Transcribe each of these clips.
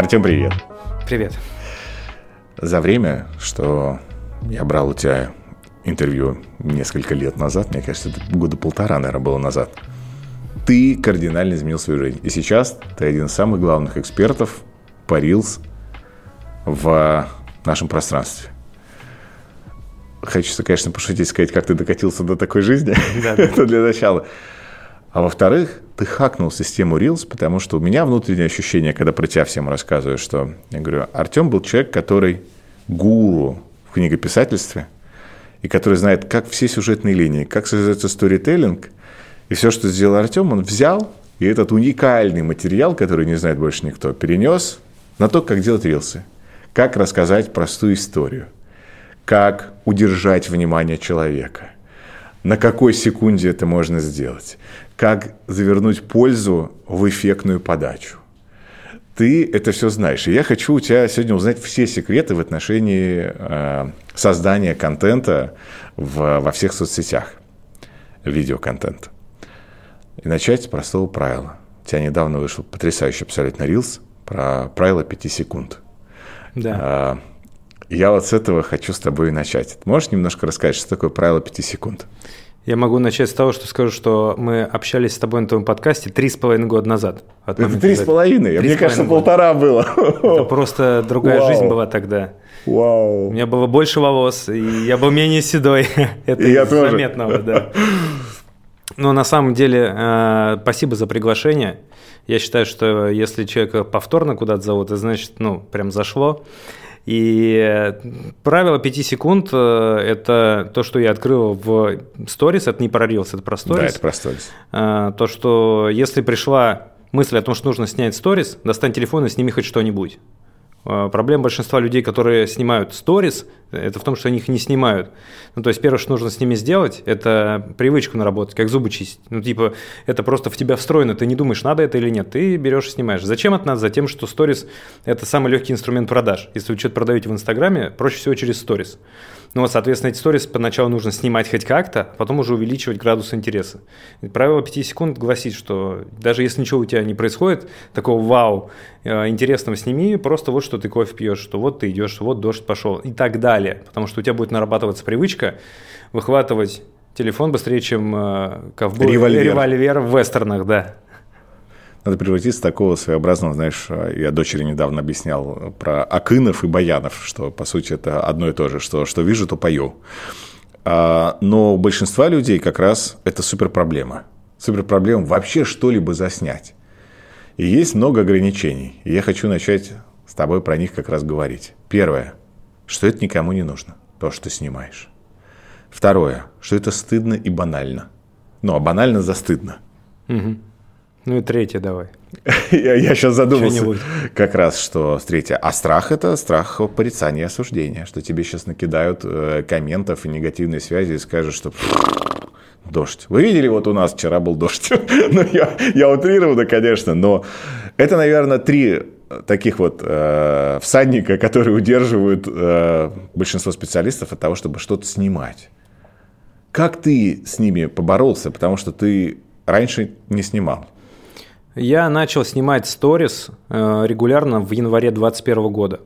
Артем, привет. Привет. За время, что я брал у тебя интервью несколько лет назад, мне кажется, это года полтора, наверное, было назад, ты кардинально изменил свою жизнь. И сейчас ты один из самых главных экспертов по Reels в нашем пространстве. Хочется, конечно, пошутить, сказать, как ты докатился до такой жизни. Да, да. Это для начала. А во-вторых, ты хакнул систему Reels, потому что у меня внутреннее ощущение, когда про тебя всем рассказываю, что я говорю, Артем был человек, который гуру в книгописательстве, и который знает, как все сюжетные линии, как создается сторителлинг, и все, что сделал Артем, он взял, и этот уникальный материал, который не знает больше никто, перенес на то, как делать рилсы, как рассказать простую историю, как удержать внимание человека, на какой секунде это можно сделать, как завернуть пользу в эффектную подачу. Ты это все знаешь. И я хочу у тебя сегодня узнать все секреты в отношении э, создания контента в, во всех соцсетях, видеоконтента. И начать с простого правила. У тебя недавно вышел потрясающий абсолютно рилс про правило 5 секунд. Да. А, я вот с этого хочу с тобой начать. Можешь немножко рассказать, что такое правило 5 секунд? Я могу начать с того, что скажу, что мы общались с тобой на твоем подкасте три с половиной года назад. Это три с половиной? Мне кажется, полтора было. Это просто другая Вау. жизнь была тогда. Вау. У меня было больше волос, и я был менее седой. Это и я тоже. заметного, да. Но на самом деле, э, спасибо за приглашение. Я считаю, что если человека повторно куда-то зовут, это значит, ну, прям зашло. И правило 5 секунд э, – это то, что я открыл в сторис, это не про Reels, это про сторис. Да, это про сторис. Э, то, что если пришла мысль о том, что нужно снять сторис, достань телефон и сними хоть что-нибудь. Э, проблема большинства людей, которые снимают сторис, это в том, что они их не снимают. Ну, то есть первое, что нужно с ними сделать, это привычку наработать, как зубы чистить. Ну, типа, это просто в тебя встроено, ты не думаешь, надо это или нет, ты берешь и снимаешь. Зачем это надо? Затем, что сторис – это самый легкий инструмент продаж. Если вы что-то продаете в Инстаграме, проще всего через сторис. Ну вот, соответственно, эти сторис поначалу нужно снимать хоть как-то, а потом уже увеличивать градус интереса. И правило 5 секунд гласит, что даже если ничего у тебя не происходит, такого вау, э, интересного сними, просто вот что ты кофе пьешь, что вот ты идешь, вот дождь пошел и так далее. Потому что у тебя будет нарабатываться привычка выхватывать телефон быстрее, чем э, ковбой револьвер. револьвер в вестернах, да. Надо превратиться в такого своеобразного, знаешь, я дочери недавно объяснял про Акынов и Баянов, что, по сути, это одно и то же, что, что вижу, то пою. А, но у большинства людей как раз это супер проблема. Супер проблема вообще что-либо заснять. И есть много ограничений. И я хочу начать с тобой про них как раз говорить. Первое, что это никому не нужно, то, что ты снимаешь. Второе, что это стыдно и банально. Ну, а банально застыдно. Угу. Ну и третье давай. я, я сейчас задумался как раз, что третье. А страх – это страх порицания и осуждения, что тебе сейчас накидают э, комментов и негативной связи и скажут, что дождь. Вы видели, вот у нас вчера был дождь. ну, я, я утрированно, конечно, но это, наверное, три таких вот э, всадника, которые удерживают э, большинство специалистов от того, чтобы что-то снимать. Как ты с ними поборолся, потому что ты раньше не снимал? Я начал снимать сторис э, регулярно в январе 2021 года.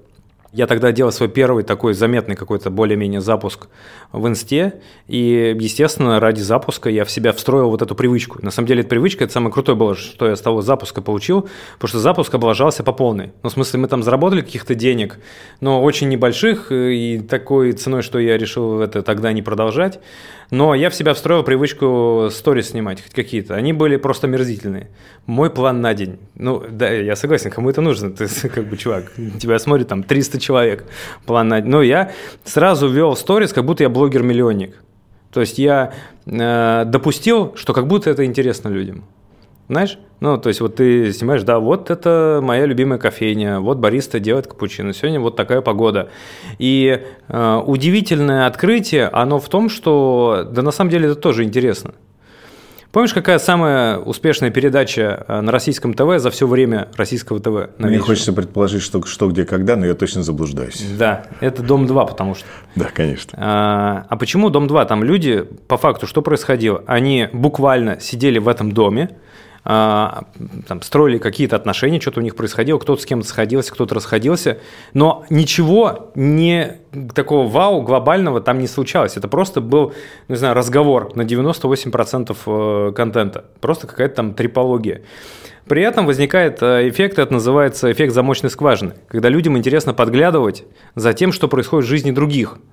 Я тогда делал свой первый такой заметный какой-то более-менее запуск в инсте, и, естественно, ради запуска я в себя встроил вот эту привычку. На самом деле, эта привычка – это самое крутое было, что я с того запуска получил, потому что запуск облажался по полной. Ну, в смысле, мы там заработали каких-то денег, но очень небольших, и такой ценой, что я решил это тогда не продолжать. Но я в себя встроил привычку сторис снимать, хоть какие-то. Они были просто мерзительные. Мой план на день. Ну, да, я согласен, кому это нужно. Ты как бы, чувак, тебя смотрит там 300 человек. План на день. Но я сразу вел сторис, как будто я блогер-миллионник. То есть я э, допустил, что как будто это интересно людям. Знаешь? Ну, то есть вот ты снимаешь, да, вот это моя любимая кофейня, вот бариста делает капучино, сегодня вот такая погода. И э, удивительное открытие, оно в том, что, да на самом деле это тоже интересно. Помнишь, какая самая успешная передача э, на российском ТВ за все время российского ТВ? Мне хочется предположить, что что, где, когда, но я точно заблуждаюсь. Да, это «Дом-2», потому что. Да, конечно. А, а почему «Дом-2»? Там люди, по факту, что происходило? Они буквально сидели в этом доме, там, строили какие-то отношения, что-то у них происходило, кто-то с кем-то сходился, кто-то расходился, но ничего не такого вау глобального там не случалось. Это просто был, не знаю, разговор на 98% э, контента, просто какая-то там трипология. При этом возникает э, эффект, это называется эффект замочной скважины, когда людям интересно подглядывать за тем, что происходит в жизни других –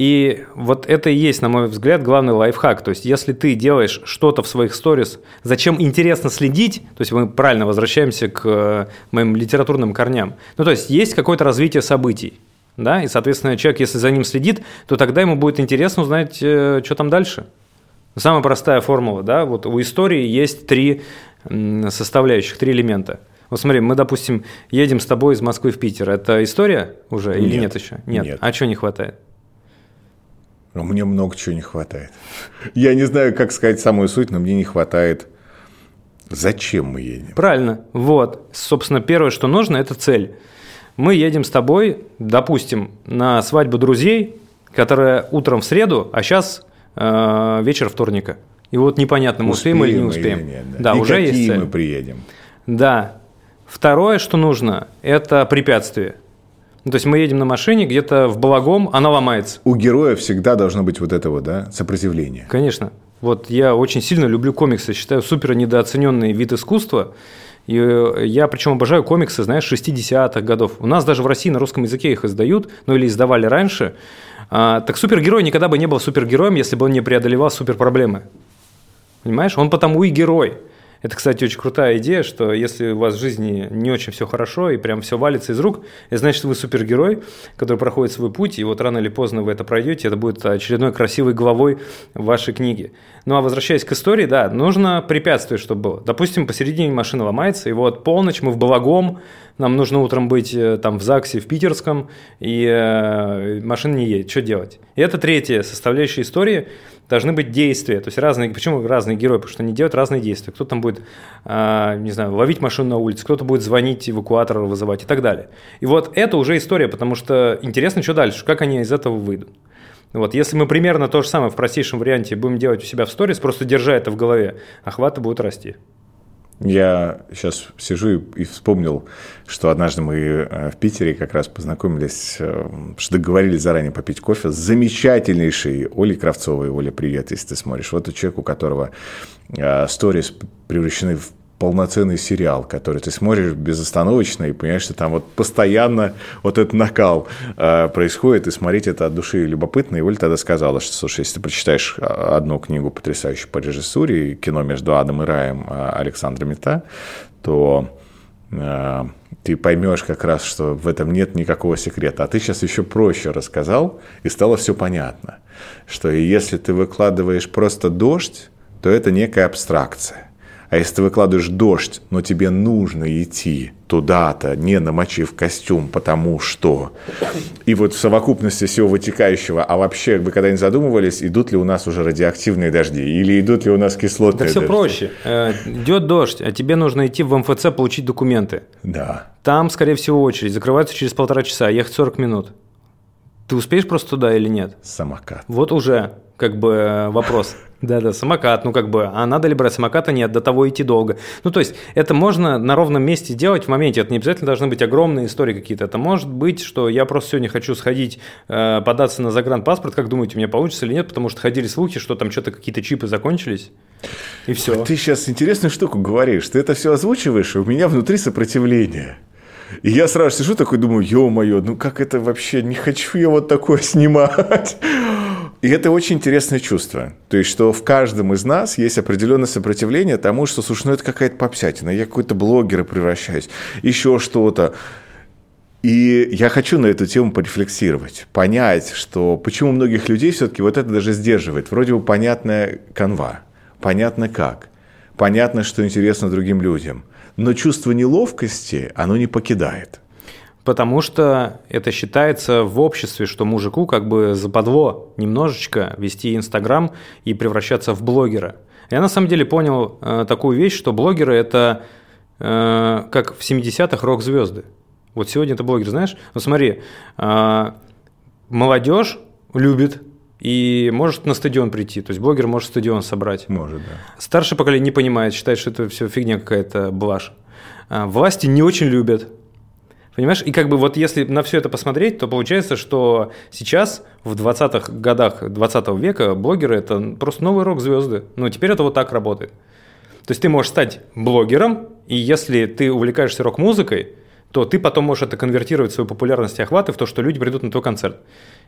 и вот это и есть, на мой взгляд, главный лайфхак. То есть, если ты делаешь что-то в своих сторис, зачем интересно следить, то есть мы правильно возвращаемся к э, моим литературным корням. Ну, то есть, есть какое-то развитие событий. Да, и, соответственно, человек, если за ним следит, то тогда ему будет интересно узнать, э, что там дальше. Самая простая формула, да, вот у истории есть три составляющих, три элемента. Вот смотри, мы, допустим, едем с тобой из Москвы в Питер. Это история уже нет, или нет еще? Нет. нет. А чего не хватает? Но мне много чего не хватает. Я не знаю, как сказать самую суть, но мне не хватает. Зачем мы едем? Правильно. Вот. Собственно, первое, что нужно, это цель. Мы едем с тобой, допустим, на свадьбу друзей, которая утром в среду, а сейчас э, вечер вторника. И вот непонятно, мы успеем, успеем или не успеем. Или нет, да. да, И уже какие есть цель. мы приедем. Да. Второе, что нужно, это препятствие. Ну, то есть мы едем на машине где-то в Балагом, она ломается. У героя всегда должно быть вот это вот, да, сопротивление. Конечно. Вот я очень сильно люблю комиксы, считаю супер недооцененный вид искусства. И э, я причем обожаю комиксы, знаешь, 60-х годов. У нас даже в России на русском языке их издают, ну или издавали раньше. А, так супергерой никогда бы не был супергероем, если бы он не преодолевал суперпроблемы. Понимаешь? Он потому и герой. Это, кстати, очень крутая идея, что если у вас в жизни не очень все хорошо и прям все валится из рук, это значит, вы супергерой, который проходит свой путь, и вот рано или поздно вы это пройдете, это будет очередной красивой главой вашей книге. Ну а возвращаясь к истории, да, нужно препятствие, чтобы было. Допустим, посередине машина ломается, и вот полночь мы в Балагом, нам нужно утром быть э, там в ЗАГСе, в Питерском, и э, машина не едет. Что делать? И это третья составляющая истории – должны быть действия. То есть разные, почему разные герои? Потому что они делают разные действия. Кто там будет, а, не знаю, ловить машину на улице, кто-то будет звонить эвакуатора вызывать и так далее. И вот это уже история, потому что интересно, что дальше, как они из этого выйдут. Вот, если мы примерно то же самое в простейшем варианте будем делать у себя в сторис, просто держа это в голове, охваты будут расти. Я сейчас сижу и, вспомнил, что однажды мы э, в Питере как раз познакомились, э, что договорились заранее попить кофе с замечательнейшей Олей Кравцовой. Оля, привет, если ты смотришь. Вот у человека, у которого э, сторис превращены в полноценный сериал, который ты смотришь безостановочно и понимаешь, что там вот постоянно вот этот накал э, происходит, и смотреть это от души любопытно. И Оля тогда сказала, что, слушай, если ты прочитаешь а, одну книгу потрясающую по режиссуре, кино «Между адом и раем» Александра Мета, то э, ты поймешь как раз, что в этом нет никакого секрета. А ты сейчас еще проще рассказал, и стало все понятно, что если ты выкладываешь просто дождь, то это некая абстракция. А если ты выкладываешь дождь, но тебе нужно идти туда-то, не намочив костюм, потому что... И вот в совокупности всего вытекающего, а вообще вы когда-нибудь задумывались, идут ли у нас уже радиоактивные дожди, или идут ли у нас кислотные Да все проще. Э, идет дождь, а тебе нужно идти в МФЦ получить документы. Да. Там, скорее всего, очередь. Закрывается через полтора часа, ехать 40 минут. Ты успеешь просто туда или нет? Самокат. Вот уже как бы э, вопрос. Да-да, самокат, ну как бы, а надо ли брать самоката? Нет, до того идти долго. Ну то есть это можно на ровном месте делать в моменте, это не обязательно должны быть огромные истории какие-то. Это может быть, что я просто сегодня хочу сходить, э, податься на загранпаспорт, как думаете, у меня получится или нет, потому что ходили слухи, что там что-то какие-то чипы закончились, и все. Ты сейчас интересную штуку говоришь, ты это все озвучиваешь, и у меня внутри сопротивление. И я сразу сижу такой, думаю, ё-моё, ну как это вообще, не хочу я вот такое снимать. И это очень интересное чувство. То есть, что в каждом из нас есть определенное сопротивление тому, что, слушай, ну это какая-то попсятина, я какой-то блогер превращаюсь, еще что-то. И я хочу на эту тему порефлексировать, понять, что почему многих людей все-таки вот это даже сдерживает. Вроде бы понятная канва, понятно как, понятно, что интересно другим людям, но чувство неловкости, оно не покидает. Потому что это считается в обществе, что мужику как бы западло немножечко вести Инстаграм и превращаться в блогера. Я на самом деле понял э, такую вещь, что блогеры это э, как в 70-х рок-звезды. Вот сегодня это блогер, знаешь? Вот смотри, э, молодежь любит и может на стадион прийти. То есть блогер может стадион собрать. Может, да. Старшее поколение не понимает, считает, что это все фигня какая-то, блажь. А власти не очень любят. Понимаешь? И как бы вот если на все это посмотреть, то получается, что сейчас, в 20-х годах 20 века, блогеры – это просто новые рок-звезды. Ну, теперь это вот так работает. То есть ты можешь стать блогером, и если ты увлекаешься рок-музыкой, то ты потом можешь это конвертировать в свою популярность и охваты в то, что люди придут на твой концерт.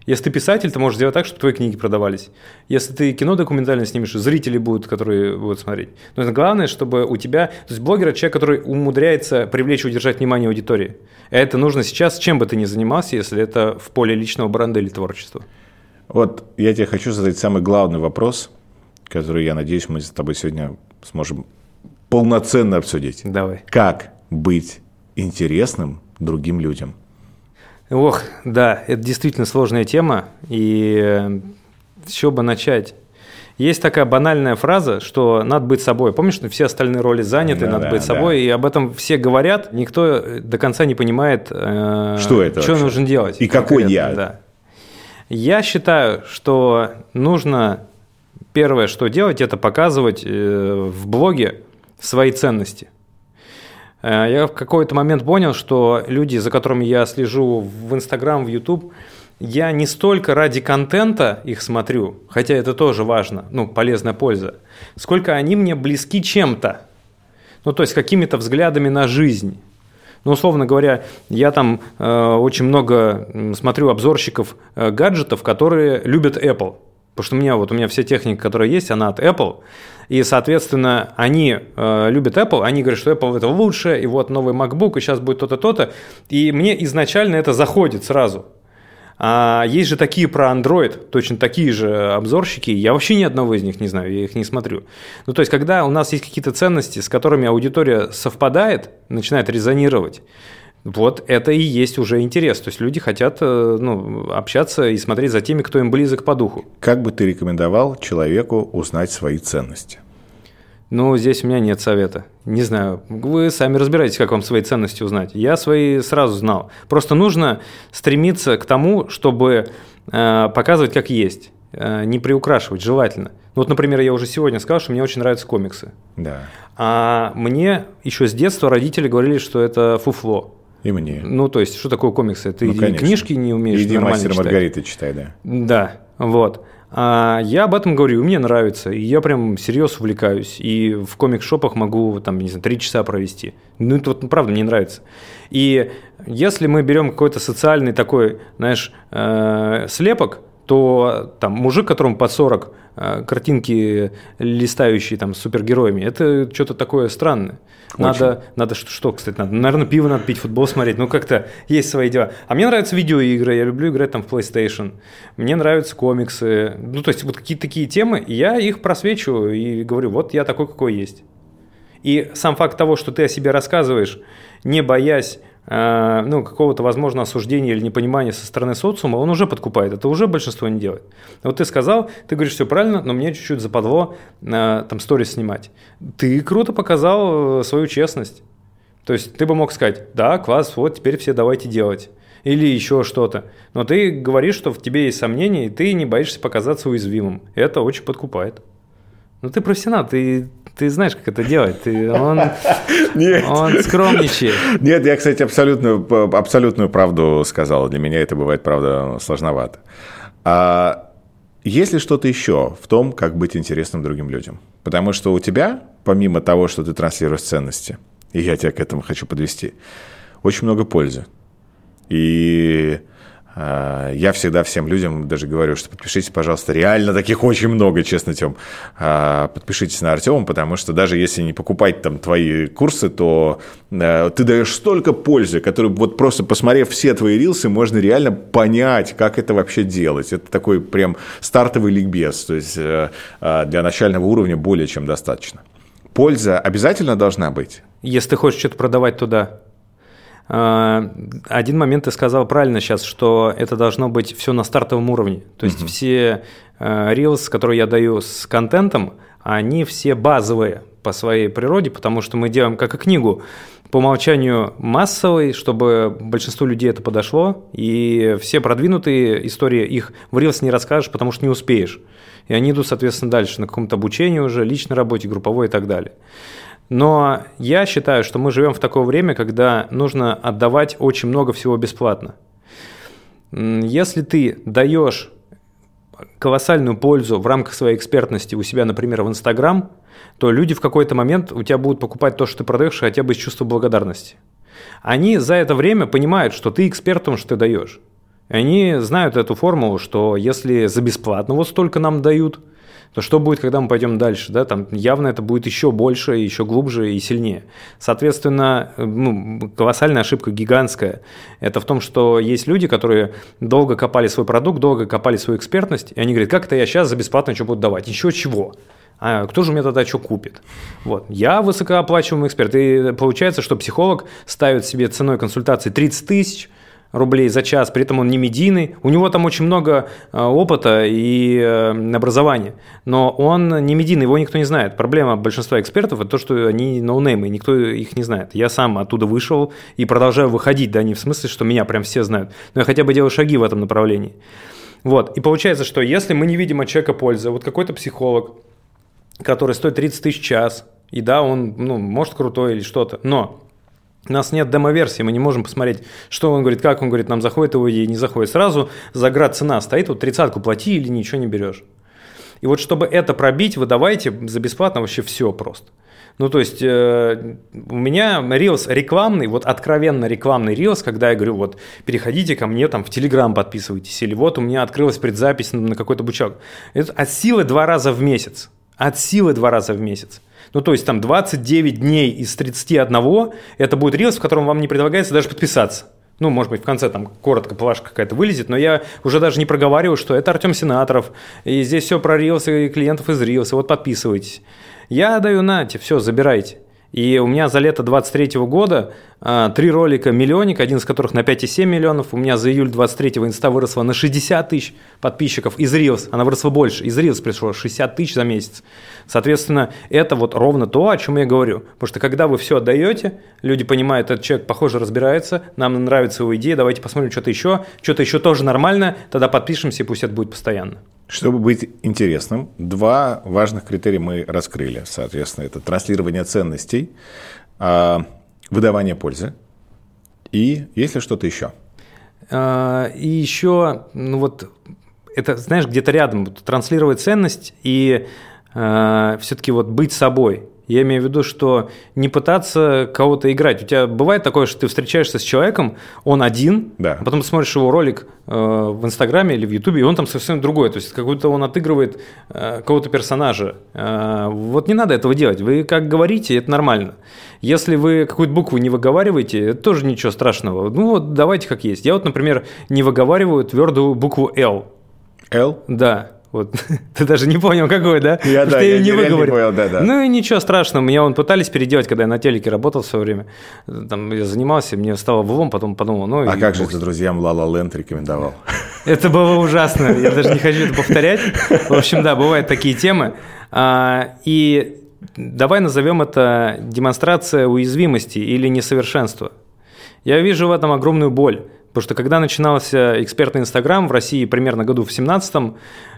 Если ты писатель, ты можешь сделать так, чтобы твои книги продавались. Если ты кино документальное снимешь, зрители будут, которые будут смотреть. Но это главное, чтобы у тебя... То есть блогер – это человек, который умудряется привлечь и удержать внимание аудитории. Это нужно сейчас, чем бы ты ни занимался, если это в поле личного бренда или творчества. Вот я тебе хочу задать самый главный вопрос, который, я надеюсь, мы с тобой сегодня сможем полноценно обсудить. Давай. Как быть интересным другим людям? Ох, да, это действительно сложная тема, и э, с чего бы начать? Есть такая банальная фраза, что надо быть собой. Помнишь, что все остальные роли заняты, да, надо да, быть собой, да. и об этом все говорят, никто до конца не понимает, э, что это, что нужно делать. И какой я. Да. Я считаю, что нужно первое, что делать, это показывать э, в блоге свои ценности. Э, я в какой-то момент понял, что люди, за которыми я слежу в Инстаграм, в Ютуб, я не столько ради контента их смотрю, хотя это тоже важно, ну, полезная польза, сколько они мне близки чем-то, ну, то есть какими-то взглядами на жизнь. Ну, условно говоря, я там э, очень много смотрю обзорщиков э, гаджетов, которые любят Apple. Потому что у меня вот у меня вся техника, которая есть, она от Apple. И, соответственно, они э, любят Apple, они говорят, что Apple это лучше, и вот новый MacBook, и сейчас будет то-то, то-то. И мне изначально это заходит сразу. А есть же такие про Android, точно такие же обзорщики. Я вообще ни одного из них не знаю, я их не смотрю. Ну, то есть, когда у нас есть какие-то ценности, с которыми аудитория совпадает, начинает резонировать, вот это и есть уже интерес. То есть люди хотят э, ну, общаться и смотреть за теми, кто им близок по духу. Как бы ты рекомендовал человеку узнать свои ценности? Ну, здесь у меня нет совета. Не знаю. Вы сами разбираетесь, как вам свои ценности узнать. Я свои сразу знал. Просто нужно стремиться к тому, чтобы э, показывать как есть. Э, не приукрашивать, желательно. Ну, вот, например, я уже сегодня сказал, что мне очень нравятся комиксы. Да. А мне еще с детства родители говорили, что это фуфло. И мне. Ну, то есть, что такое комиксы? Ты ну, книжки не умеешь Иди нормально мастер Маргариты читай, да. Да, вот. А я об этом говорю, мне нравится, и я прям серьезно увлекаюсь, и в комик-шопах могу там, не знаю, три часа провести. Ну, это вот правда мне нравится. И если мы берем какой-то социальный такой, знаешь, э, слепок, то там мужик, которому под 40, э, картинки листающие там с супергероями, это что-то такое странное. Надо, надо что, что, кстати, надо? Наверное, пиво надо пить, футбол смотреть. Ну, как-то есть свои дела. А мне нравятся видеоигры, я люблю играть там в PlayStation. Мне нравятся комиксы. Ну, то есть, вот какие-то такие темы, и я их просвечиваю и говорю, вот я такой, какой есть. И сам факт того, что ты о себе рассказываешь, не боясь Э, ну, какого-то, возможно, осуждения или непонимания со стороны социума, он уже подкупает. Это уже большинство не делает. Вот ты сказал, ты говоришь, все правильно, но мне чуть-чуть западло э, там сторис снимать. Ты круто показал э, свою честность. То есть ты бы мог сказать, да, класс, вот теперь все давайте делать. Или еще что-то. Но ты говоришь, что в тебе есть сомнения, и ты не боишься показаться уязвимым. Это очень подкупает. Ну ты профессионал, ты ты знаешь, как это делать. Ты, он, Нет. он скромничает. Нет, я, кстати, абсолютную, абсолютную правду сказал. Для меня это бывает, правда, сложновато. А есть ли что-то еще в том, как быть интересным другим людям? Потому что у тебя, помимо того, что ты транслируешь ценности, и я тебя к этому хочу подвести, очень много пользы. И я всегда всем людям даже говорю, что подпишитесь, пожалуйста, реально таких очень много, честно, Тем. А, подпишитесь на Артема, потому что даже если не покупать там твои курсы, то а, ты даешь столько пользы, которые вот просто посмотрев все твои рилсы, можно реально понять, как это вообще делать. Это такой прям стартовый ликбез, то есть э, для начального уровня более чем достаточно. Польза обязательно должна быть. Если ты хочешь что-то продавать а, один момент ты сказал правильно сейчас, что это должно быть все на стартовом уровне. То есть угу. все Reels, которые я даю с контентом, они все базовые по своей природе, потому что мы делаем как и книгу по умолчанию массовый, чтобы большинству людей это подошло, и все продвинутые истории их в Reels не расскажешь, потому что не успеешь. И они идут, соответственно, дальше на каком-то обучении уже, личной работе, групповой и так далее. Но я считаю, что мы живем в такое время, когда нужно отдавать очень много всего бесплатно. Если ты даешь колоссальную пользу в рамках своей экспертности у себя, например, в Инстаграм, то люди в какой-то момент у тебя будут покупать то, что ты продаешь, хотя бы из чувства благодарности. Они за это время понимают, что ты эксперт в том, что ты даешь. Они знают эту формулу, что если за бесплатно вот столько нам дают – то что будет, когда мы пойдем дальше? Да? Там явно это будет еще больше, еще глубже и сильнее. Соответственно, ну, колоссальная ошибка гигантская. Это в том, что есть люди, которые долго копали свой продукт, долго копали свою экспертность, и они говорят, как это я сейчас за бесплатно что буду давать? Еще чего? А кто же мне тогда что купит? Вот. Я высокооплачиваемый эксперт. И получается, что психолог ставит себе ценой консультации 30 тысяч – рублей за час, при этом он не медийный, у него там очень много э, опыта и э, образования, но он не медийный, его никто не знает. Проблема большинства экспертов – это то, что они ноунеймы, никто их не знает. Я сам оттуда вышел и продолжаю выходить, да, не в смысле, что меня прям все знают, но я хотя бы делаю шаги в этом направлении. Вот, и получается, что если мы не видим от человека пользы, вот какой-то психолог, который стоит 30 тысяч час, и да, он, ну, может, крутой или что-то, но у нас нет демо-версии, мы не можем посмотреть, что он говорит, как он говорит, нам заходит его идея, не заходит. Сразу заград цена стоит, вот тридцатку плати или ничего не берешь. И вот чтобы это пробить, вы давайте за бесплатно вообще все просто. Ну, то есть э, у меня Reels рекламный, вот откровенно рекламный Reels, когда я говорю, вот переходите ко мне там в Telegram подписывайтесь, или вот у меня открылась предзапись на, на какой-то бучок. Это от силы два раза в месяц. От силы два раза в месяц. Ну, то есть там 29 дней из 31 это будет рилс, в котором вам не предлагается даже подписаться. Ну, может быть, в конце там коротко плашка какая-то вылезет, но я уже даже не проговариваю, что это Артем Сенаторов, и здесь все про рилсы и клиентов из рилса, вот подписывайтесь. Я даю нате, все, забирайте. И у меня за лето 23 года а, три ролика «Миллионник», один из которых на 5,7 миллионов. У меня за июль 23 инста выросла на 60 тысяч подписчиков. Из Reels она выросла больше. Из Reels пришло 60 тысяч за месяц. Соответственно, это вот ровно то, о чем я говорю. Потому что когда вы все отдаете, люди понимают, этот человек, похоже, разбирается, нам нравится его идея, давайте посмотрим что-то еще, что-то еще тоже нормально, тогда подпишемся, и пусть это будет постоянно. Чтобы быть интересным, два важных критерия мы раскрыли. Соответственно, это транслирование ценностей, а, выдавание пользы и есть ли что-то еще? А, и еще, ну вот, это, знаешь, где-то рядом, транслировать ценность и э, все-таки вот быть собой. Я имею в виду, что не пытаться кого-то играть. У тебя бывает такое, что ты встречаешься с человеком, он один, да. а потом смотришь его ролик э, в Инстаграме или в Ютубе, и он там совсем другой. То есть какой-то он отыгрывает э, какого-то персонажа. Э, вот не надо этого делать. Вы как говорите, это нормально. Если вы какую-то букву не выговариваете, это тоже ничего страшного. Ну вот давайте как есть. Я вот, например, не выговариваю твердую букву L. L? Да. Вот. Ты даже не понял, какой, да? Я, да, я, я не выговорил. Понял, да, да. Ну и ничего страшного, меня он пытались переделать, когда я на телеке работал в свое время. Там я занимался, мне стало влом, потом подумал, ну... А как же ты друзьям La La Land рекомендовал? Это было ужасно, я даже не хочу это повторять. В общем, да, бывают такие темы. А, и давай назовем это демонстрация уязвимости или несовершенства. Я вижу в этом огромную боль. Потому что когда начинался экспертный Инстаграм в России примерно году в 17 э,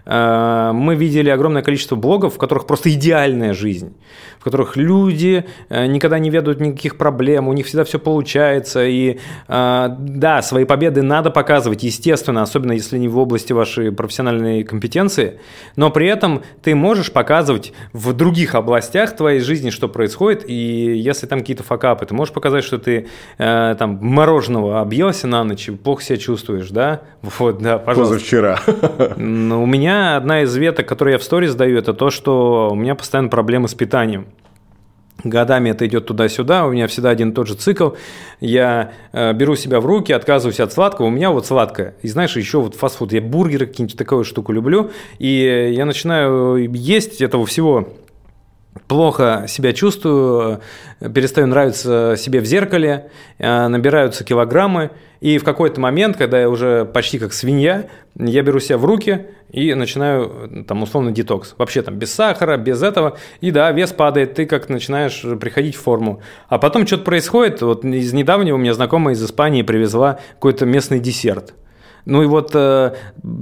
мы видели огромное количество блогов, в которых просто идеальная жизнь, в которых люди э, никогда не ведут никаких проблем, у них всегда все получается. И э, да, свои победы надо показывать, естественно, особенно если не в области вашей профессиональной компетенции, но при этом ты можешь показывать в других областях твоей жизни, что происходит, и если там какие-то факапы, ты можешь показать, что ты там мороженого объелся на ночь, плохо себя чувствуешь, да? Вот, да, пожалуйста. Позавчера. Ну, у меня одна из веток, которую я в сторис даю, это то, что у меня постоянно проблемы с питанием. Годами это идет туда-сюда, у меня всегда один и тот же цикл. Я э, беру себя в руки, отказываюсь от сладкого, у меня вот сладкое. И знаешь, еще вот фастфуд, я бургеры какие-нибудь такую штуку люблю, и я начинаю есть этого всего плохо себя чувствую, перестаю нравиться себе в зеркале, э, набираются килограммы, и в какой-то момент, когда я уже почти как свинья, я беру себя в руки и начинаю, там, условно, детокс. Вообще там без сахара, без этого. И да, вес падает, ты как начинаешь приходить в форму. А потом что-то происходит. Вот из недавнего у меня знакомая из Испании привезла какой-то местный десерт – ну и вот э,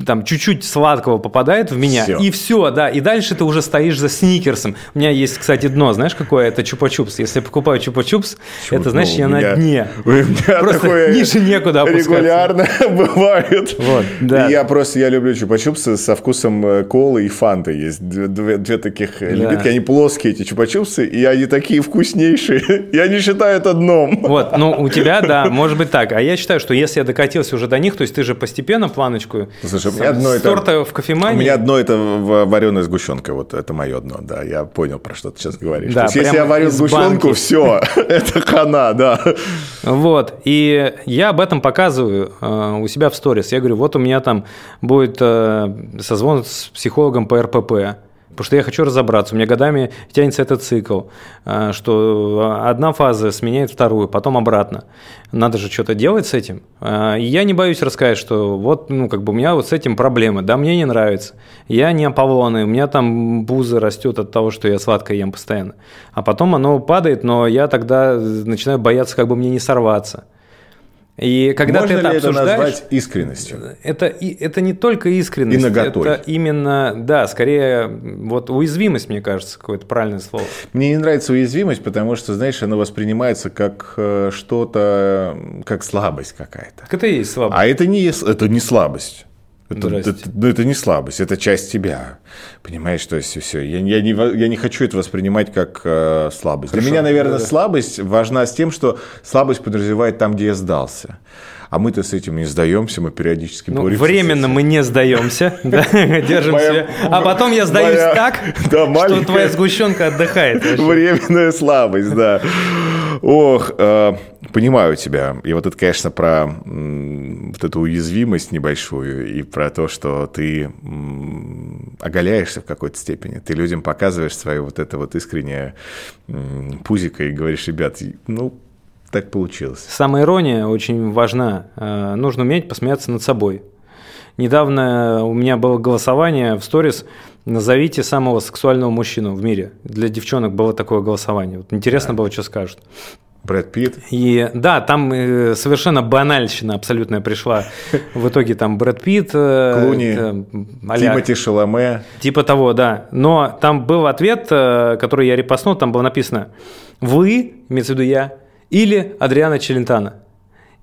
там чуть-чуть сладкого попадает в меня, все. и все, да, и дальше ты уже стоишь за сникерсом. У меня есть, кстати, дно, знаешь, какое? Это чупа-чупс. Если я покупаю чупа-чупс, это, знаешь, ну, я меня, на дне. Просто ниже некуда опускаться. Регулярно бывает. Вот, да. я просто, я люблю чупа-чупсы со вкусом э, колы и фанты. Есть две, две таких да. лебедки, они плоские, эти чупа-чупсы, и они такие вкуснейшие. Я не считаю это дном. Вот, ну у тебя, да, может быть так. А я считаю, что если я докатился уже до них, то есть ты же постепенно постепенно планочку. Слушай, у меня одно с это... торта в кофемании. У меня одно это вареная сгущенка, вот это мое дно, да, я понял, про что ты сейчас говоришь. Да, есть, если я варю сгущенку, все, это хана, да. Вот, и я об этом показываю э, у себя в сторис. Я говорю, вот у меня там будет э, созвон с психологом по РПП. Потому что я хочу разобраться. У меня годами тянется этот цикл, э, что одна фаза сменяет вторую, потом обратно. Надо же что-то делать с этим. Э, и я не боюсь рассказать, что вот, ну, как бы у меня вот с этим проблемы. Да, мне не нравится. Я не Аполлоны, у меня там буза растет от того, что я сладкое ем постоянно. А потом оно падает, но я тогда начинаю бояться, как бы мне не сорваться. И когда Можно ты это ли обсуждаешь, это назвать искренностью? Это, это не только искренность, и наготой. это именно, да, скорее вот уязвимость, мне кажется, какое-то правильное слово. Мне не нравится уязвимость, потому что, знаешь, она воспринимается как э, что-то, как слабость какая-то. Так это и есть слабость. А это не, это не слабость. Это, это, ну, это не слабость, это часть тебя. Понимаешь, то есть все. Я, я, не, я не хочу это воспринимать как э, слабость. Хорошо, Для меня, наверное, да, слабость важна с тем, что слабость подразумевает там, где я сдался. А мы-то с этим не сдаемся, мы периодически ну, Временно мы не сдаемся, держимся. А потом я сдаюсь так, что твоя сгущенка отдыхает. Временная слабость, да. Ох, э, понимаю тебя. И вот это, конечно, про вот эту уязвимость небольшую и про то, что ты оголяешься в какой-то степени. Ты людям показываешь свое вот это вот искреннее пузико и говоришь, ребят, ну, так получилось. Самая ирония очень важна. Э, нужно уметь посмеяться над собой. Недавно у меня было голосование в сторис «Назовите самого сексуального мужчину в мире». Для девчонок было такое голосование. Вот интересно да. было, что скажут. Брэд Питт. И да, там э, совершенно банальщина абсолютная пришла. В итоге там Брэд Питт, э, Клуни, а Тимати Шаломе. Типа того, да. Но там был ответ, который я репостнул, там было написано «Вы», имеется в виду я, или Адриана Челентана.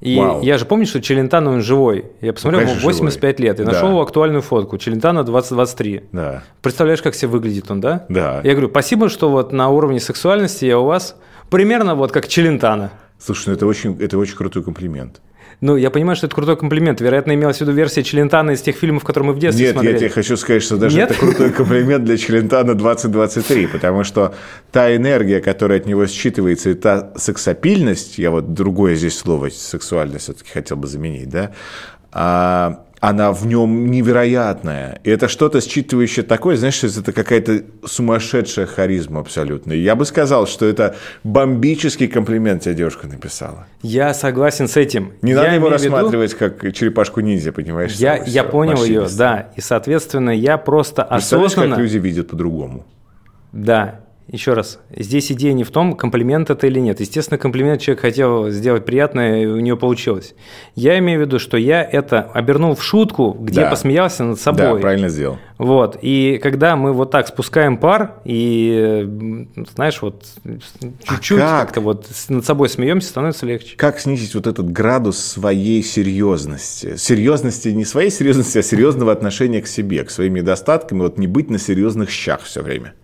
И Вау. я же помню, что Челентано он живой. Я посмотрел, ну, ему 85 живой. лет. И да. нашел его актуальную фотку. Челентано 2023. Да. Представляешь, как себе выглядит он, да? Да. Я говорю, спасибо, что вот на уровне сексуальности я у вас примерно вот как Челентано. Слушай, ну это очень, это очень крутой комплимент. Ну, я понимаю, что это крутой комплимент. Вероятно, имелась в виду версия Челентана из тех фильмов, которые мы в детстве Нет, смотрели. Нет, я тебе хочу сказать, что даже Нет? это крутой комплимент для Челентана 2023, потому что та энергия, которая от него считывается, и та сексапильность, я вот другое здесь слово сексуальность все-таки хотел бы заменить, да, а она в нем невероятная. И это что-то считывающее такое, знаешь, что это какая-то сумасшедшая харизма абсолютно. я бы сказал, что это бомбический комплимент тебе девушка написала. Я согласен с этим. Не я надо его рассматривать виду... как черепашку-ниндзя, понимаешь? Я, я понял ее, да. И, соответственно, я просто осознанно... как люди видят по-другому. Да, еще раз, здесь идея не в том, комплимент это или нет. Естественно, комплимент человек хотел сделать приятное, и у него получилось. Я имею в виду, что я это обернул в шутку, где да. посмеялся над собой. Да, правильно сделал. Вот. И когда мы вот так спускаем пар, и, знаешь, вот чуть-чуть а как? как-то вот над собой смеемся, становится легче. Как снизить вот этот градус своей серьезности? Серьезности не своей серьезности, а серьезного отношения к себе, к своим недостаткам, и вот не быть на серьезных щах все время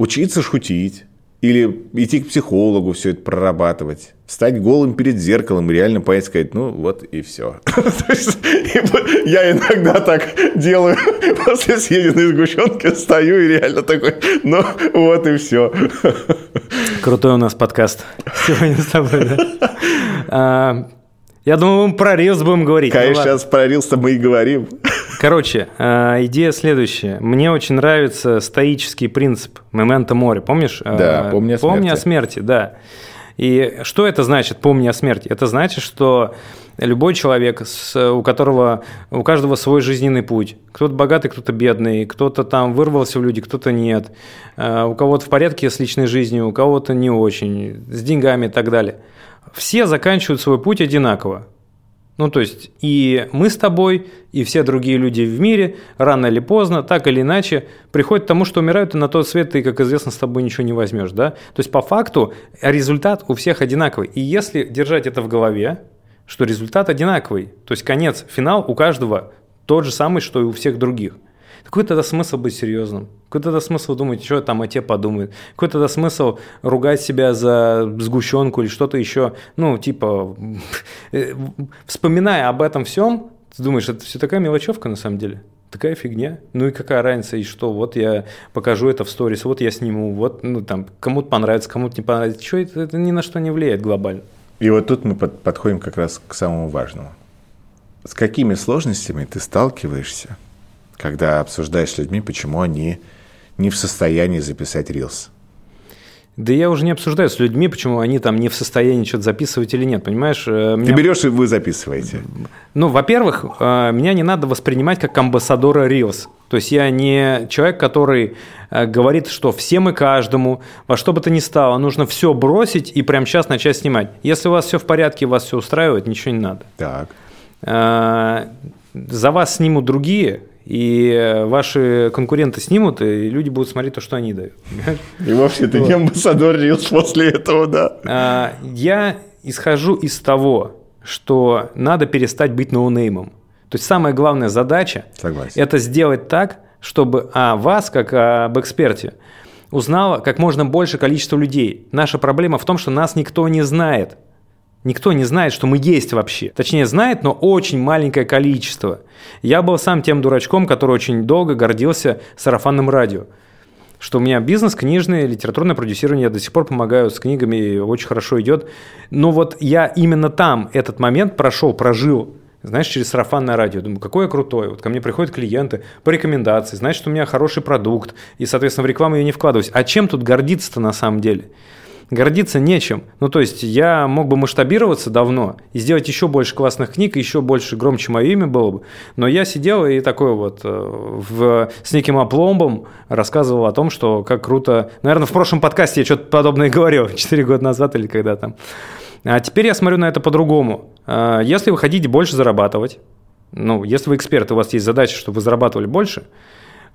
учиться шутить, или идти к психологу все это прорабатывать, стать голым перед зеркалом и реально понять, сказать, ну вот и все. Я иногда так делаю, после съеденной сгущенки стою и реально такой, ну вот и все. Крутой у нас подкаст сегодня с тобой, да? А, я думаю, мы про Рилс будем говорить. Конечно, сейчас про Рилс мы и говорим. Короче, э, идея следующая. Мне очень нравится стоический принцип «Мементо море». Помнишь? Да, помни о смерти. Помни о смерти, да. И что это значит «помни о смерти»? Это значит, что любой человек, у которого, у каждого свой жизненный путь. Кто-то богатый, кто-то бедный, кто-то там вырвался в люди, кто-то нет. Э, у кого-то в порядке с личной жизнью, у кого-то не очень, с деньгами и так далее. Все заканчивают свой путь одинаково. Ну, то есть и мы с тобой, и все другие люди в мире рано или поздно, так или иначе, приходят к тому, что умирают, и на тот свет ты, как известно, с тобой ничего не возьмешь. Да? То есть по факту результат у всех одинаковый. И если держать это в голове, что результат одинаковый. То есть конец, финал у каждого тот же самый, что и у всех других. Какой тогда смысл быть серьезным? Какой тогда смысл думать, что там о тебе подумают? Какой тогда смысл ругать себя за сгущенку или что-то еще? Ну, типа, вспоминая об этом всем, ты думаешь, это все такая мелочевка на самом деле? Такая фигня. Ну и какая разница, и что? Вот я покажу это в сторис, вот я сниму, вот, ну там, кому-то понравится, кому-то не понравится. Что это, это ни на что не влияет глобально. И вот тут мы под, подходим как раз к самому важному. С какими сложностями ты сталкиваешься, когда обсуждаешь с людьми, почему они не в состоянии записать рилс? Да я уже не обсуждаю с людьми, почему они там не в состоянии что-то записывать или нет, понимаешь? Э, Ты меня... берешь и вы записываете. Ну, во-первых, э, меня не надо воспринимать как амбассадора Reels. То есть я не человек, который э, говорит, что всем и каждому, во что бы то ни стало, нужно все бросить и прямо сейчас начать снимать. Если у вас все в порядке, вас все устраивает, ничего не надо. Так. За вас снимут другие, и ваши конкуренты снимут, и люди будут смотреть то, что они дают. И вообще ты не амбассадор Reels после этого, да? А, я исхожу из того, что надо перестать быть ноунеймом. То есть самая главная задача – это сделать так, чтобы о вас, как об эксперте, узнало как можно больше количество людей. Наша проблема в том, что нас никто не знает. Никто не знает, что мы есть вообще. Точнее, знает, но очень маленькое количество. Я был сам тем дурачком, который очень долго гордился сарафанным радио. Что у меня бизнес книжный, литературное продюсирование, я до сих пор помогаю с книгами, очень хорошо идет. Но вот я именно там этот момент прошел, прожил знаешь, через сарафанное радио. Думаю, какой я крутой. Вот ко мне приходят клиенты по рекомендации, значит, у меня хороший продукт, и, соответственно, в рекламу я не вкладываюсь. А чем тут гордиться-то на самом деле? Гордиться нечем. Ну, то есть я мог бы масштабироваться давно и сделать еще больше классных книг, еще больше громче мое имя было бы. Но я сидел и такой вот э, в, с неким опломбом рассказывал о том, что как круто... Наверное, в прошлом подкасте я что-то подобное говорил, 4 года назад или когда там. А теперь я смотрю на это по-другому. А, если вы хотите больше зарабатывать, ну, если вы эксперт, у вас есть задача, чтобы вы зарабатывали больше,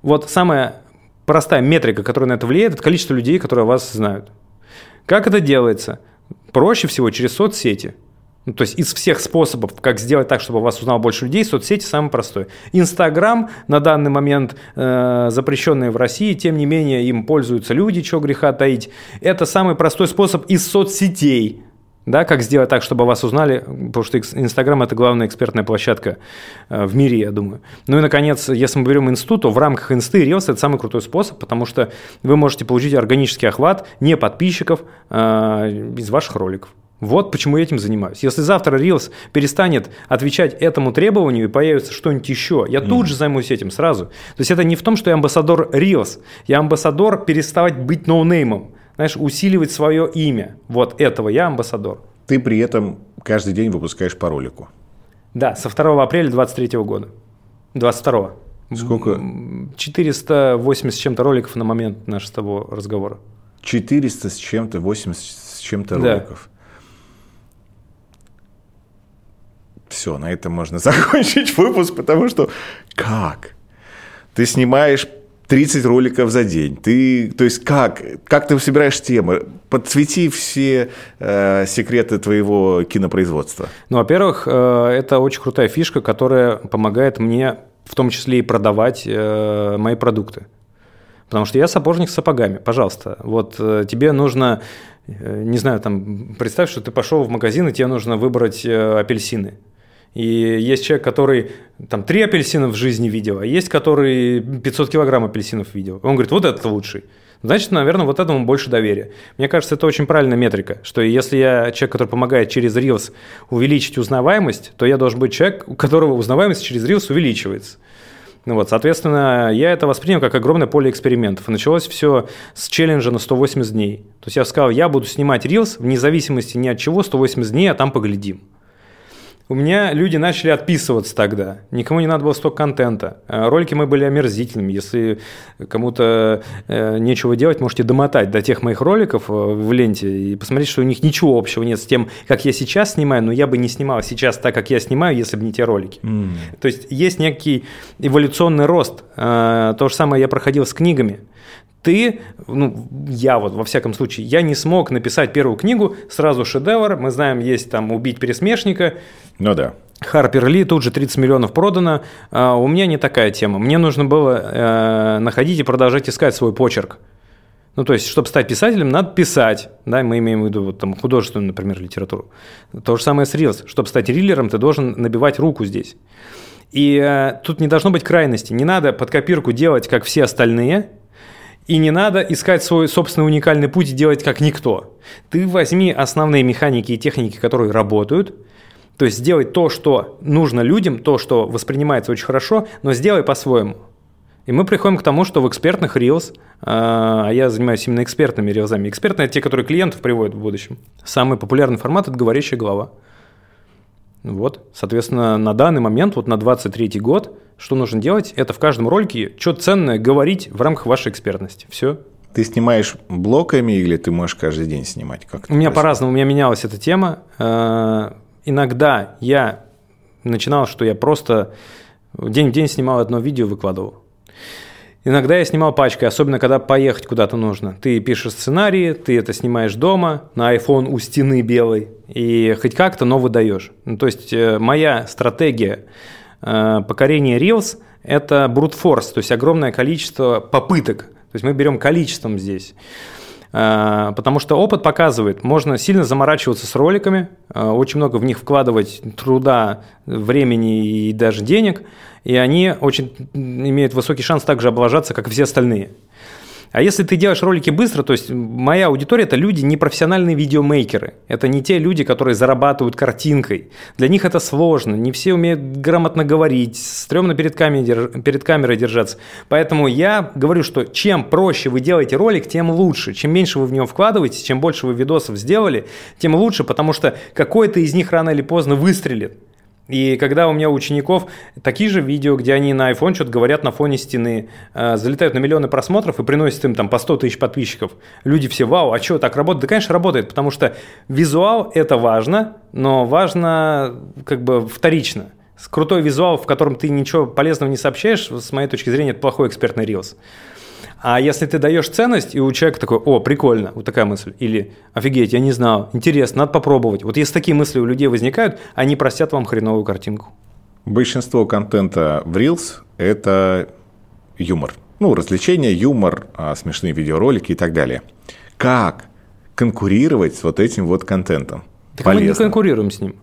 вот самая простая метрика, которая на это влияет, это количество людей, которые вас знают. Как это делается? Проще всего через соцсети. Ну, то есть из всех способов, как сделать так, чтобы вас узнало больше людей, соцсети самый простой. Инстаграм на данный момент э, запрещенный в России, тем не менее им пользуются люди, чего греха таить. Это самый простой способ из соцсетей. Да, как сделать так, чтобы вас узнали, потому что Инстаграм – это главная экспертная площадка э, в мире, я думаю. Ну и, наконец, если мы берем инсту, то в рамках инсты Reels – это самый крутой способ, потому что вы можете получить органический охват не подписчиков э, из ваших роликов. Вот почему я этим занимаюсь. Если завтра Reels перестанет отвечать этому требованию и появится что-нибудь еще, я тут же займусь этим сразу. То есть это не в том, что я амбассадор Reels, я амбассадор переставать быть ноунеймом знаешь, усиливать свое имя. Вот этого я амбассадор. Ты при этом каждый день выпускаешь по ролику. Да, со 2 апреля 23 года. 22 Сколько? 480 с чем-то роликов на момент нашего с тобой разговора. 400 с чем-то, 80 с чем-то да. роликов. Все, на этом можно закончить выпуск, потому что как? Ты снимаешь 30 роликов за день. Ты, то есть как, как ты собираешь темы? Подсвети все э, секреты твоего кинопроизводства. Ну, во-первых, э, это очень крутая фишка, которая помогает мне в том числе и продавать э, мои продукты. Потому что я сапожник с сапогами, пожалуйста. Вот э, тебе нужно, э, не знаю, там, представь, что ты пошел в магазин, и тебе нужно выбрать э, апельсины. И есть человек, который там три апельсина в жизни видел, а есть, который 500 килограмм апельсинов видел. Он говорит, вот этот лучший. Значит, наверное, вот этому больше доверия. Мне кажется, это очень правильная метрика, что если я человек, который помогает через Reels увеличить узнаваемость, то я должен быть человек, у которого узнаваемость через Reels увеличивается. Ну вот, соответственно, я это воспринял как огромное поле экспериментов. Началось все с челленджа на 180 дней. То есть я сказал, я буду снимать рилс вне зависимости ни от чего, 180 дней, а там поглядим. У меня люди начали отписываться тогда. Никому не надо было столько контента. Э, ролики мы были омерзительными. Если кому-то э, нечего делать, можете домотать до тех моих роликов э, в ленте и посмотреть, что у них ничего общего нет с тем, как я сейчас снимаю, но я бы не снимал сейчас так, как я снимаю, если бы не те ролики. Mm. То есть есть некий эволюционный рост. То же самое я проходил с книгами ты, ну, я вот, во всяком случае, я не смог написать первую книгу, сразу шедевр, мы знаем, есть там «Убить пересмешника». Ну да. Харпер Ли, тут же 30 миллионов продано. А у меня не такая тема. Мне нужно было э, находить и продолжать искать свой почерк. Ну, то есть, чтобы стать писателем, надо писать. Да, мы имеем в виду вот, там, художественную, например, литературу. То же самое с Reels. Чтобы стать риллером, ты должен набивать руку здесь. И э, тут не должно быть крайности. Не надо под копирку делать, как все остальные – и не надо искать свой собственный уникальный путь и делать как никто. Ты возьми основные механики и техники, которые работают, то есть сделай то, что нужно людям, то, что воспринимается очень хорошо, но сделай по-своему. И мы приходим к тому, что в экспертных Reels, а я занимаюсь именно экспертными рилзами, экспертные – те, которые клиентов приводят в будущем. Самый популярный формат – это говорящая голова. Вот, соответственно, на данный момент, вот на 23 год, что нужно делать? Это в каждом ролике что-то ценное говорить в рамках вашей экспертности. Все. Ты снимаешь блоками или ты можешь каждый день снимать? Как у меня по-разному, у меня менялась эта тема. Э, иногда я начинал, что я просто день в день снимал одно видео, выкладывал. Иногда я снимал пачкой, особенно когда поехать куда-то нужно. Ты пишешь сценарии, ты это снимаешь дома, на iPhone у стены белый, и хоть как-то, но выдаешь. Ну, то есть э, моя стратегия э, покорения Reels – это brute force, то есть огромное количество попыток. То есть мы берем количеством здесь. Э, потому что опыт показывает, можно сильно заморачиваться с роликами, очень много в них вкладывать труда, времени и даже денег – и они очень имеют высокий шанс также облажаться, как все остальные. А если ты делаешь ролики быстро, то есть моя аудитория – это люди, не профессиональные видеомейкеры. Это не те люди, которые зарабатывают картинкой. Для них это сложно, не все умеют грамотно говорить, стрёмно перед камерой, перед камерой держаться. Поэтому я говорю, что чем проще вы делаете ролик, тем лучше. Чем меньше вы в него вкладываете, чем больше вы видосов сделали, тем лучше, потому что какой-то из них рано или поздно выстрелит. И когда у меня у учеников такие же видео, где они на iPhone что-то говорят на фоне стены, э, залетают на миллионы просмотров и приносят им там по 100 тысяч подписчиков, люди все, вау, а что, так работает? Да, конечно, работает, потому что визуал – это важно, но важно как бы вторично. Крутой визуал, в котором ты ничего полезного не сообщаешь, с моей точки зрения, это плохой экспертный рилс. А если ты даешь ценность, и у человека такой, о, прикольно, вот такая мысль, или офигеть, я не знал, интересно, надо попробовать. Вот если такие мысли у людей возникают, они простят вам хреновую картинку. Большинство контента в Reels – это юмор. Ну, развлечения, юмор, а, смешные видеоролики и так далее. Как конкурировать с вот этим вот контентом? Так Полезно. мы не конкурируем с ним.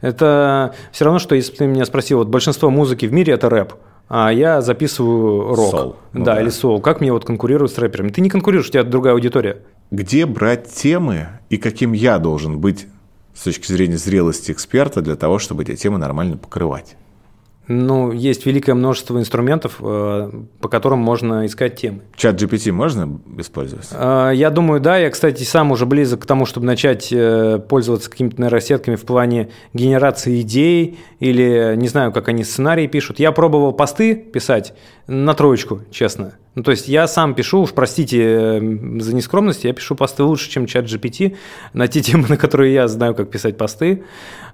Это все равно, что если ты меня спросил, вот большинство музыки в мире – это рэп – а я записываю рок. Soul. Ну, да, да, или соул. Как мне вот конкурировать с рэперами? Ты не конкурируешь, у тебя другая аудитория. Где брать темы и каким я должен быть с точки зрения зрелости эксперта для того, чтобы эти темы нормально покрывать? Ну, есть великое множество инструментов, э, по которым можно искать темы. Чат GPT можно использовать? Э, я думаю, да. Я, кстати, сам уже близок к тому, чтобы начать э, пользоваться какими-то нейросетками в плане генерации идей или не знаю, как они сценарии пишут. Я пробовал посты писать на троечку, честно. Ну, то есть я сам пишу, уж простите за нескромность, я пишу посты лучше, чем чат GPT на те темы, на которые я знаю, как писать посты.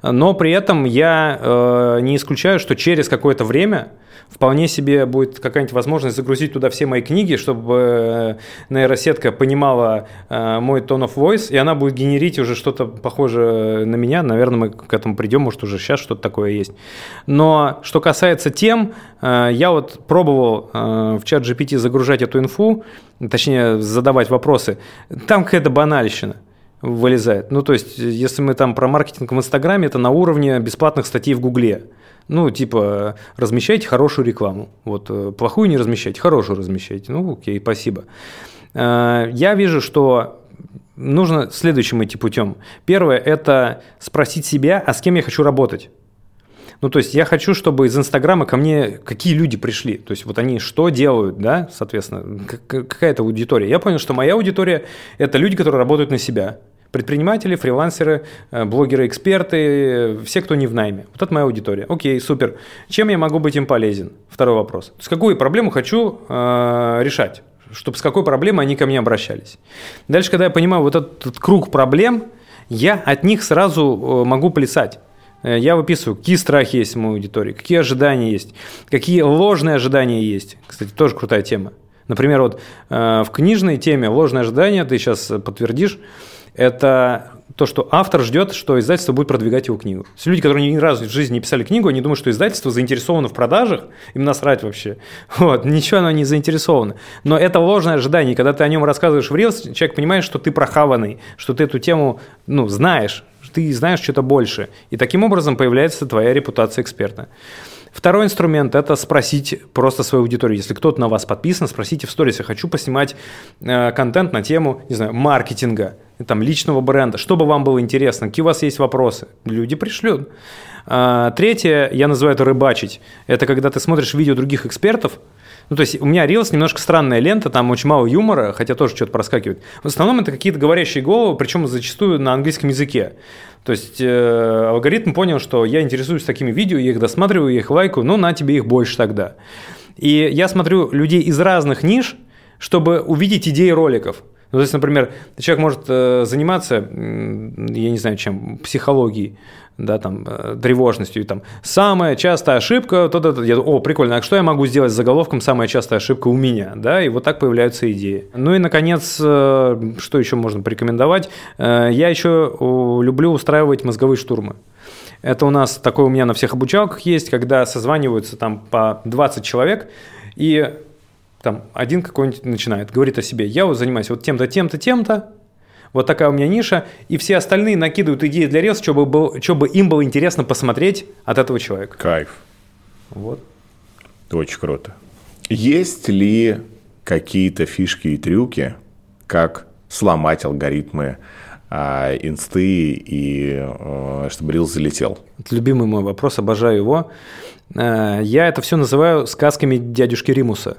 Но при этом я э, не исключаю, что через какое-то время вполне себе будет какая-нибудь возможность загрузить туда все мои книги, чтобы э, нейросетка понимала э, мой tone of voice, и она будет генерить уже что-то похожее на меня. Наверное, мы к этому придем, может, уже сейчас что-то такое есть. Но что касается тем, я вот пробовал в чат GPT загружать эту инфу, точнее, задавать вопросы. Там какая-то банальщина вылезает. Ну, то есть, если мы там про маркетинг в Инстаграме, это на уровне бесплатных статей в Гугле. Ну, типа, размещайте хорошую рекламу. Вот, э, плохую не размещайте, хорошую размещайте. Ну, окей, спасибо. Э, я вижу, что нужно следующим идти путем. Первое – это спросить себя, а с кем я хочу работать. Ну, то есть я хочу, чтобы из Инстаграма ко мне какие люди пришли. То есть вот они что делают, да, соответственно, какая-то аудитория. Я понял, что моя аудитория – это люди, которые работают на себя. Предприниматели, фрилансеры, э, блогеры, эксперты, все, кто не в найме. Вот это моя аудитория. Окей, супер. Чем я могу быть им полезен? Второй вопрос. То есть какую проблему хочу э, решать? Чтобы с какой проблемой они ко мне обращались. Дальше, когда я понимаю вот этот, этот круг проблем, я от них сразу э, могу плясать. Э, я выписываю, какие страхи есть в моей аудитории, какие ожидания есть, какие ложные ожидания есть. Кстати, тоже крутая тема. Например, вот э, в книжной теме ложные ожидания, ты сейчас подтвердишь, это то, что автор ждет, что издательство будет продвигать его книгу. Есть люди, которые ни разу в жизни не писали книгу, они думают, что издательство заинтересовано в продажах, им насрать вообще. Вот, ничего оно не заинтересовано. Но это ложное ожидание. Когда ты о нем рассказываешь в Reels, человек понимает, что ты прохаванный, что ты эту тему ну, знаешь, ты знаешь что-то больше. И таким образом появляется твоя репутация эксперта. Второй инструмент – это спросить просто свою аудиторию. Если кто-то на вас подписан, спросите в сторис, я хочу поснимать э, контент на тему, не знаю, маркетинга, там, личного бренда, чтобы вам было интересно, какие у вас есть вопросы. Люди пришлют. А, третье, я называю это рыбачить. Это когда ты смотришь видео других экспертов, ну, то есть у меня Reels немножко странная лента, там очень мало юмора, хотя тоже что-то проскакивает. В основном это какие-то говорящие головы, причем зачастую на английском языке. То есть э, алгоритм понял, что я интересуюсь такими видео, я их досматриваю, я их лайкаю, ну, на тебе их больше тогда. И я смотрю людей из разных ниш, чтобы увидеть идеи роликов. Ну, то есть, например, человек может э, заниматься, я не знаю чем, психологией, да, там, э, тревожностью, и там, самая частая ошибка, то, то, то, я, о, прикольно, а что я могу сделать с заголовком «Самая частая ошибка у меня», да, и вот так появляются идеи. Ну и, наконец, э, что еще можно порекомендовать? Я еще люблю устраивать мозговые штурмы. Это у нас такое у меня на всех обучалках есть, когда созваниваются там по 20 человек, и там один какой-нибудь начинает, говорит о себе, я вот занимаюсь вот тем-то, тем-то, тем-то, вот такая у меня ниша, и все остальные накидывают идеи для рез, чтобы, был, чтобы им было интересно посмотреть от этого человека. Кайф. Вот. Очень круто. Есть ли какие-то фишки и трюки, как сломать алгоритмы а, инсты и а, чтобы рил залетел? Это любимый мой вопрос, обожаю его. Э, я это все называю сказками дядюшки Римуса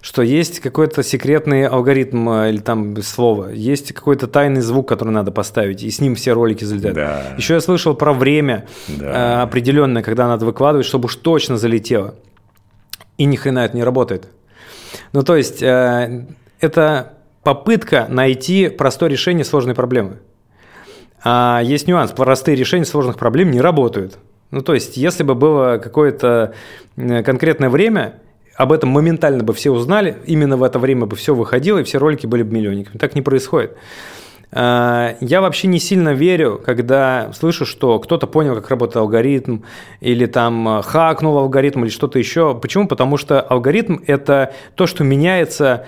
что есть какой-то секретный алгоритм э, или там слово, есть какой-то тайный звук, который надо поставить, и с ним все ролики залетают. Да. Еще я слышал про время да. Э, определенное, когда надо выкладывать, чтобы уж точно залетело. И ни хрена это не работает. Ну, то есть, э, это попытка найти простое решение сложной проблемы. А есть нюанс, простые решения сложных проблем не работают. Ну, то есть, если бы было какое-то конкретное время, об этом моментально бы все узнали, именно в это время бы все выходило, и все ролики были бы миллионниками. Так не происходит. А, я вообще не сильно верю, когда слышу, что кто-то понял, как работает алгоритм, или там а, хакнул алгоритм, или что-то еще. Почему? Потому что алгоритм – это то, что меняется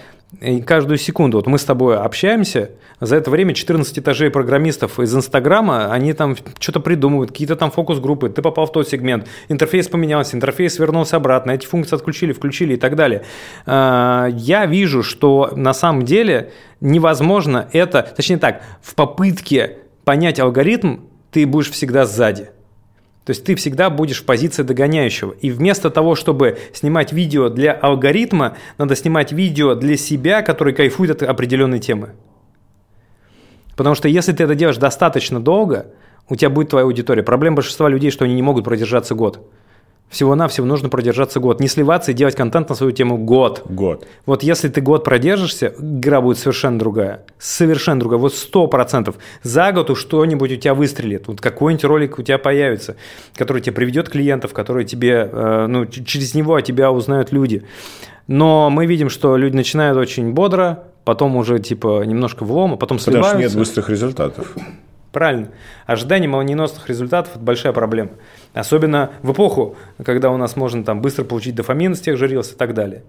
каждую секунду. Вот мы с тобой общаемся, за это время 14 этажей программистов из Инстаграма, они там что-то придумывают, какие-то там фокус-группы, ты попал в тот сегмент, интерфейс поменялся, интерфейс вернулся обратно, эти функции отключили, включили и так далее. А, я вижу, что на самом деле невозможно это, точнее так, в попытке понять алгоритм ты будешь всегда сзади. То есть ты всегда будешь в позиции догоняющего. И вместо того, чтобы снимать видео для алгоритма, надо снимать видео для себя, который кайфует от определенной темы. Потому что если ты это делаешь достаточно долго, у тебя будет твоя аудитория. Проблема большинства людей, что они не могут продержаться год. Всего-навсего нужно продержаться год. Не сливаться и делать контент на свою тему год. Год. Вот если ты год продержишься, игра будет совершенно другая. Совершенно другая. Вот сто процентов. За год уж что-нибудь у тебя выстрелит. Вот какой-нибудь ролик у тебя появится, который тебе приведет клиентов, который тебе, э, ну, через него о тебя узнают люди. Но мы видим, что люди начинают очень бодро, потом уже типа немножко влом, а потом сливаются. Потому что нет быстрых результатов. Правильно. Ожидание молниеносных результатов – это большая проблема. Особенно в эпоху, когда у нас можно там быстро получить дофамин с тех же рилс и так далее.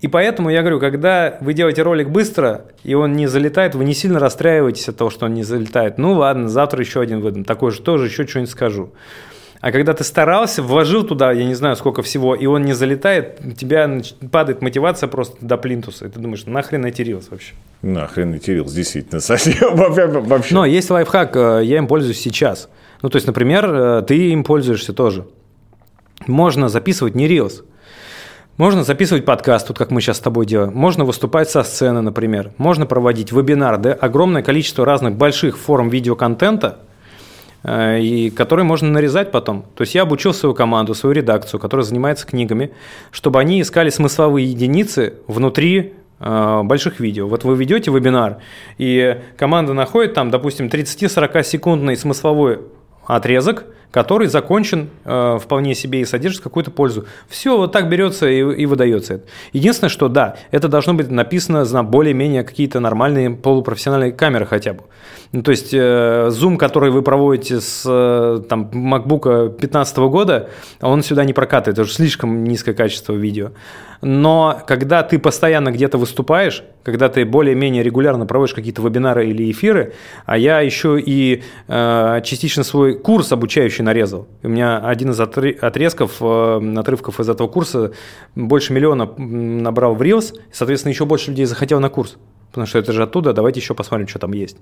И поэтому я говорю, когда вы делаете ролик быстро, и он не залетает, вы не сильно расстраиваетесь от того, что он не залетает. Ну ладно, завтра еще один выдам, такой же тоже, еще что-нибудь скажу. А когда ты старался, вложил туда, я не знаю, сколько всего, и он не залетает, у тебя падает мотивация просто до плинтуса. И ты думаешь, нахрен эти рилс вообще? Нахрен эти рилс, действительно, совсем вообще. Но есть лайфхак, э, я им пользуюсь сейчас. Ну, то есть, например, э, ты им пользуешься тоже. можно записывать не Reels. Можно записывать подкаст, вот как мы сейчас с тобой делаем. Можно выступать со сцены, например. Можно проводить вебинар. Да? Огромное количество разных больших форм видеоконтента, и которые можно нарезать потом. То есть я обучил свою команду, свою редакцию, которая занимается книгами, чтобы они искали смысловые единицы внутри э, больших видео. Вот вы ведете вебинар, и команда находит там, допустим, 30-40 секундный смысловой отрезок, который закончен э, вполне себе и содержит какую-то пользу. Все вот так берется и, и выдается. Единственное, что да, это должно быть написано на более-менее какие-то нормальные полупрофессиональные камеры хотя бы. Ну, то есть э, зум, который вы проводите с э, там, MacBook 2015 года, он сюда не прокатывает, это уже слишком низкое качество видео. Но когда ты постоянно где-то выступаешь, когда ты более-менее регулярно проводишь какие-то вебинары или эфиры, а я еще и э, частично свой курс обучающий нарезал. У меня один из отрезков, э, отрывков из этого курса больше миллиона набрал в Reels, соответственно, еще больше людей захотел на курс потому что это же оттуда, давайте еще посмотрим, что там есть.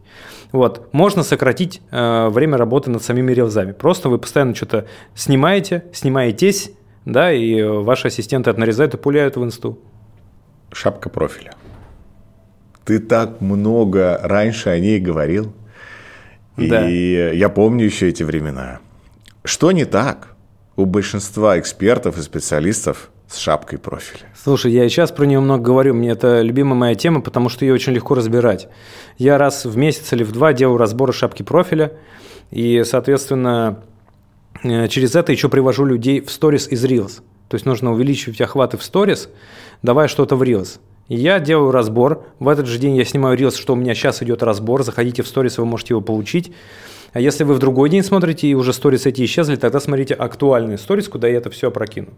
Вот, можно сократить э, время работы над самими релзами. Просто вы постоянно что-то снимаете, снимаетесь, да, и ваши ассистенты это нарезают и пуляют в инсту. Шапка профиля. Ты так много раньше о ней говорил. Да. И я помню еще эти времена. Что не так у большинства экспертов и специалистов с шапкой профиля? Слушай, я и сейчас про нее много говорю. Мне это любимая моя тема, потому что ее очень легко разбирать. Я раз в месяц или в два делаю разборы шапки профиля. И, соответственно, через это еще привожу людей в сторис из Reels. То есть нужно увеличивать охваты в сторис, давая что-то в Reels. Я делаю разбор. В этот же день я снимаю Reels, что у меня сейчас идет разбор. Заходите в сторис, вы можете его получить. А если вы в другой день смотрите и уже сторис эти исчезли, тогда смотрите актуальный сторис, куда я это все опрокину.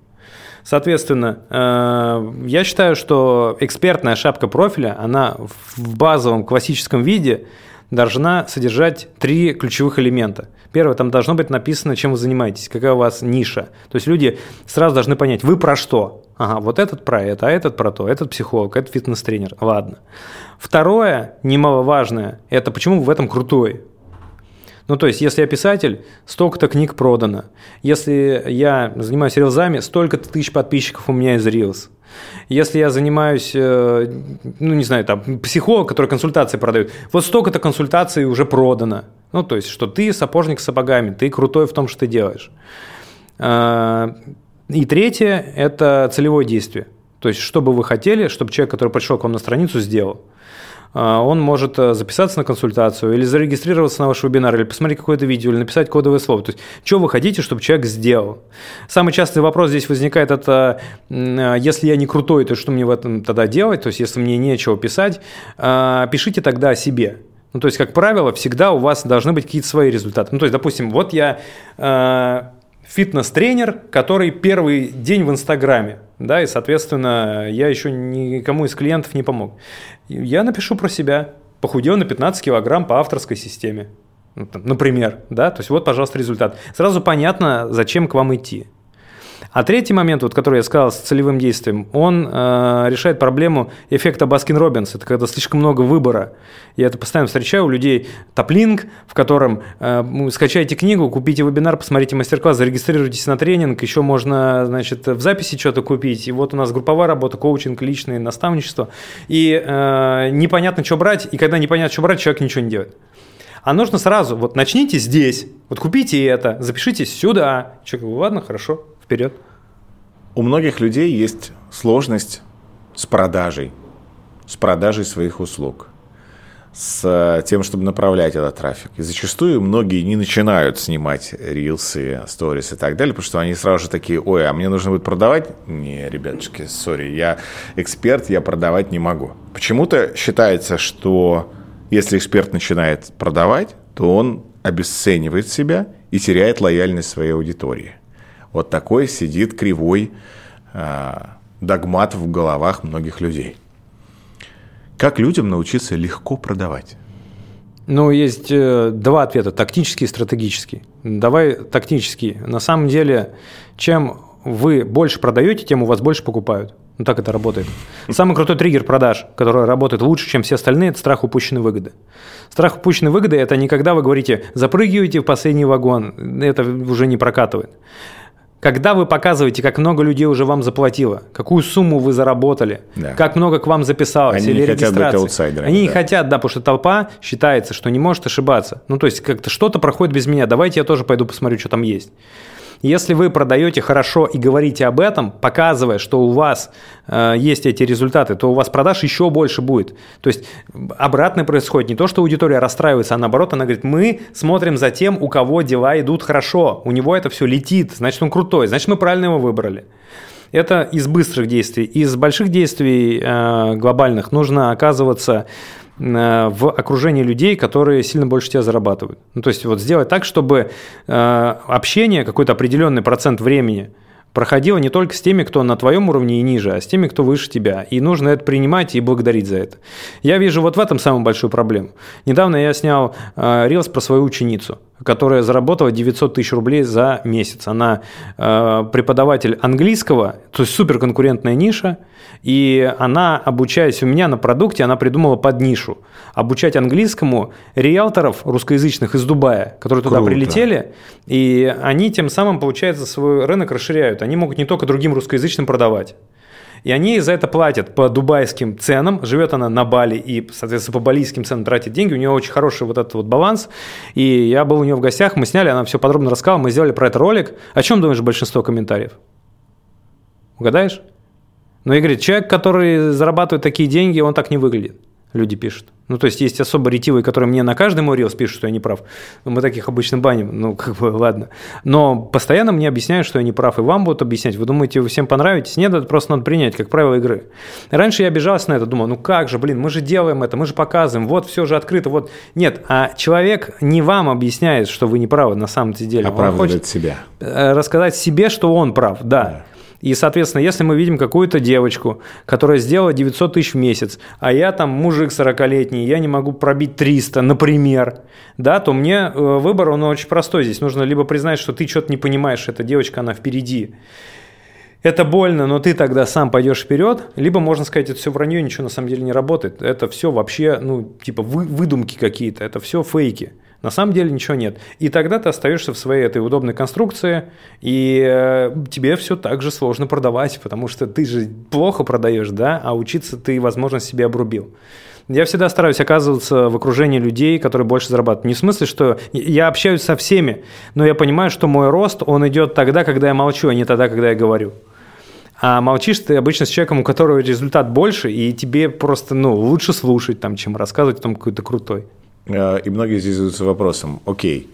Соответственно, э, я считаю, что экспертная шапка профиля, она в базовом классическом виде должна содержать три ключевых элемента. Первое, там должно быть написано, чем вы занимаетесь, какая у вас ниша. То есть люди сразу должны понять, вы про что. Ага, вот этот про это, а этот про то, этот психолог, этот фитнес-тренер. Ладно. Второе, немаловажное, это почему вы в этом крутой. Ну, то есть, если я писатель, столько-то книг продано. Если я занимаюсь рилзами, столько-то тысяч подписчиков у меня из рилз. Если я занимаюсь, э, ну, не знаю, там, психолог, который консультации продает, вот столько-то консультаций уже продано. Ну, то есть, что ты сапожник с сапогами, ты крутой в том, что ты делаешь. А, и третье – это целевое действие. То есть, что бы вы хотели, чтобы человек, который пришел к вам на страницу, сделал – он может э, записаться на консультацию или зарегистрироваться на ваш вебинар, или посмотреть какое-то видео, или написать кодовое слово. То есть, что вы хотите, чтобы человек сделал? Самый частый вопрос здесь возникает, это а, если я не крутой, то что мне в этом тогда делать? То есть, если мне нечего писать, а, пишите тогда о себе. Ну, то есть, как правило, всегда у вас должны быть какие-то свои результаты. Ну, то есть, допустим, вот я фитнес-тренер, который первый день в Инстаграме, да, и, соответственно, я еще никому из клиентов не помог. Я напишу про себя. Похудел на 15 килограмм по авторской системе. Например, да, то есть вот, пожалуйста, результат. Сразу понятно, зачем к вам идти. А третий момент, вот, который я сказал с целевым действием, он э, решает проблему эффекта Баскин-Робинс. Это когда слишком много выбора. Я это постоянно встречаю у людей. Таплинк, в котором э, скачайте книгу, купите вебинар, посмотрите мастер-класс, зарегистрируйтесь на тренинг, еще можно значит, в записи что-то купить. И вот у нас групповая работа, коучинг, личное наставничество. И э, непонятно, что брать, и когда непонятно, что брать, человек ничего не делает. А нужно сразу, вот начните здесь, вот купите это, запишитесь сюда. Человек, ладно, хорошо, Вперед. У многих людей есть сложность с продажей, с продажей своих услуг, с тем, чтобы направлять этот трафик. И зачастую многие не начинают снимать рилсы, сторис и так далее, потому что они сразу же такие, ой, а мне нужно будет продавать? Не, ребятушки, сори, я эксперт, я продавать не могу. Почему-то считается, что если эксперт начинает продавать, то он обесценивает себя и теряет лояльность своей аудитории – вот такой сидит кривой э, догмат в головах многих людей. Как людям научиться легко продавать? Ну, есть э, два ответа, тактический и стратегический. Давай тактический. На самом деле, чем вы больше продаете, тем у вас больше покупают. Ну, так это работает. Самый крутой триггер продаж, который работает лучше, чем все остальные, это страх упущенной выгоды. Страх упущенной выгоды – это не когда вы говорите «запрыгивайте в последний вагон», это уже не прокатывает. Когда вы показываете, как много людей уже вам заплатило, какую сумму вы заработали, да. как много к вам записалось Они или не хотят быть аутсайдерами. Они да. не хотят, да, потому что толпа считается, что не может ошибаться. Ну, то есть как-то что-то проходит без меня, давайте я тоже пойду посмотрю, что там есть. Если вы продаете хорошо и говорите об этом, показывая, что у вас э, есть эти результаты, то у вас продаж еще больше будет. То есть обратное происходит. Не то, что аудитория расстраивается, а наоборот, она говорит, мы смотрим за тем, у кого дела идут хорошо, у него это все летит, значит, он крутой, значит, мы правильно его выбрали. Это из быстрых действий. Из больших действий э, глобальных нужно оказываться в окружении людей, которые сильно больше тебя зарабатывают. Ну, то есть вот сделать так, чтобы э, общение, какой-то определенный процент времени проходило не только с теми, кто на твоем уровне и ниже, а с теми, кто выше тебя. И нужно это принимать и благодарить за это. Я вижу вот в этом самую большую проблему. Недавно я снял э, рилс про свою ученицу, которая заработала 900 тысяч рублей за месяц. Она преподаватель английского, то есть суперконкурентная ниша, и она, обучаясь у меня на продукте, она придумала под нишу. Обучать английскому риэлторов русскоязычных из Дубая, которые туда Круто. прилетели, и они тем самым, получается, свой рынок расширяют. Они могут не только другим русскоязычным продавать. И они за это платят по дубайским ценам. Живет она на Бали и, соответственно, по балийским ценам тратит деньги. У нее очень хороший вот этот вот баланс. И я был у нее в гостях, мы сняли, она все подробно рассказала, мы сделали про это ролик. О чем думаешь большинство комментариев? Угадаешь? Но и говорит, человек, который зарабатывает такие деньги, он так не выглядит. Люди пишут. Ну, то есть есть особо ретивые, которые мне на каждый мой рилс пишут, что я не прав. Мы таких обычно баним, ну, как бы, ладно. Но постоянно мне объясняют, что я не прав, и вам будут объяснять. Вы думаете, вы всем понравитесь? Нет, это просто надо принять, как правило игры. Раньше я обижался на это, думал, ну как же, блин, мы же делаем это, мы же показываем, вот все же открыто, вот. Нет, а человек не вам объясняет, что вы не правы на самом деле. Оправдывает он хочет себя. Э, рассказать себе, что он прав, да. да. И, соответственно, если мы видим какую-то девочку, которая сделала 900 тысяч в месяц, а я там мужик 40-летний, я не могу пробить 300, например, да, то мне э, выбор, он очень простой здесь. Нужно либо признать, что ты что-то не понимаешь, эта девочка, она впереди. Это больно, но ты тогда сам пойдешь вперед, либо можно сказать, это все вранье, ничего на самом деле не работает. Это все вообще, ну, типа вы, выдумки какие-то, это все фейки. На самом деле ничего нет. И тогда ты остаешься в своей этой удобной конструкции, и э, тебе все так же сложно продавать, потому что ты же плохо продаешь, да, а учиться ты, возможно, себе обрубил. Я всегда стараюсь оказываться в окружении людей, которые больше зарабатывают. Не в смысле, что я общаюсь со всеми, но я понимаю, что мой рост, он идет тогда, когда я молчу, а не тогда, когда я говорю. А молчишь ты обычно с человеком, у которого результат больше, и тебе просто ну, лучше слушать, там, чем рассказывать там какой-то крутой. Э, и многие здесь задаются вопросом, окей,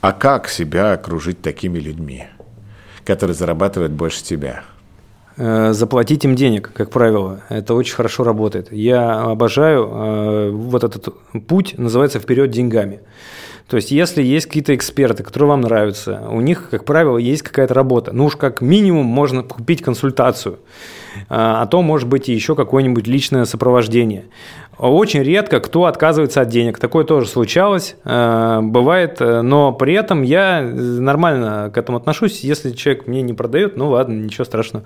а как себя окружить такими людьми, которые зарабатывают больше тебя? Э, заплатить им денег, как правило. Это очень хорошо работает. Я обожаю э, вот этот путь, называется «Вперед деньгами». То есть, если есть какие-то эксперты, которые вам нравятся, у них, как правило, есть какая-то работа. Ну уж как минимум можно купить консультацию, а то может быть и еще какое-нибудь личное сопровождение. Очень редко кто отказывается от денег. Такое тоже случалось, э, бывает, э, но при этом я нормально к этому отношусь. Если человек мне не продает, ну ладно, ничего страшного,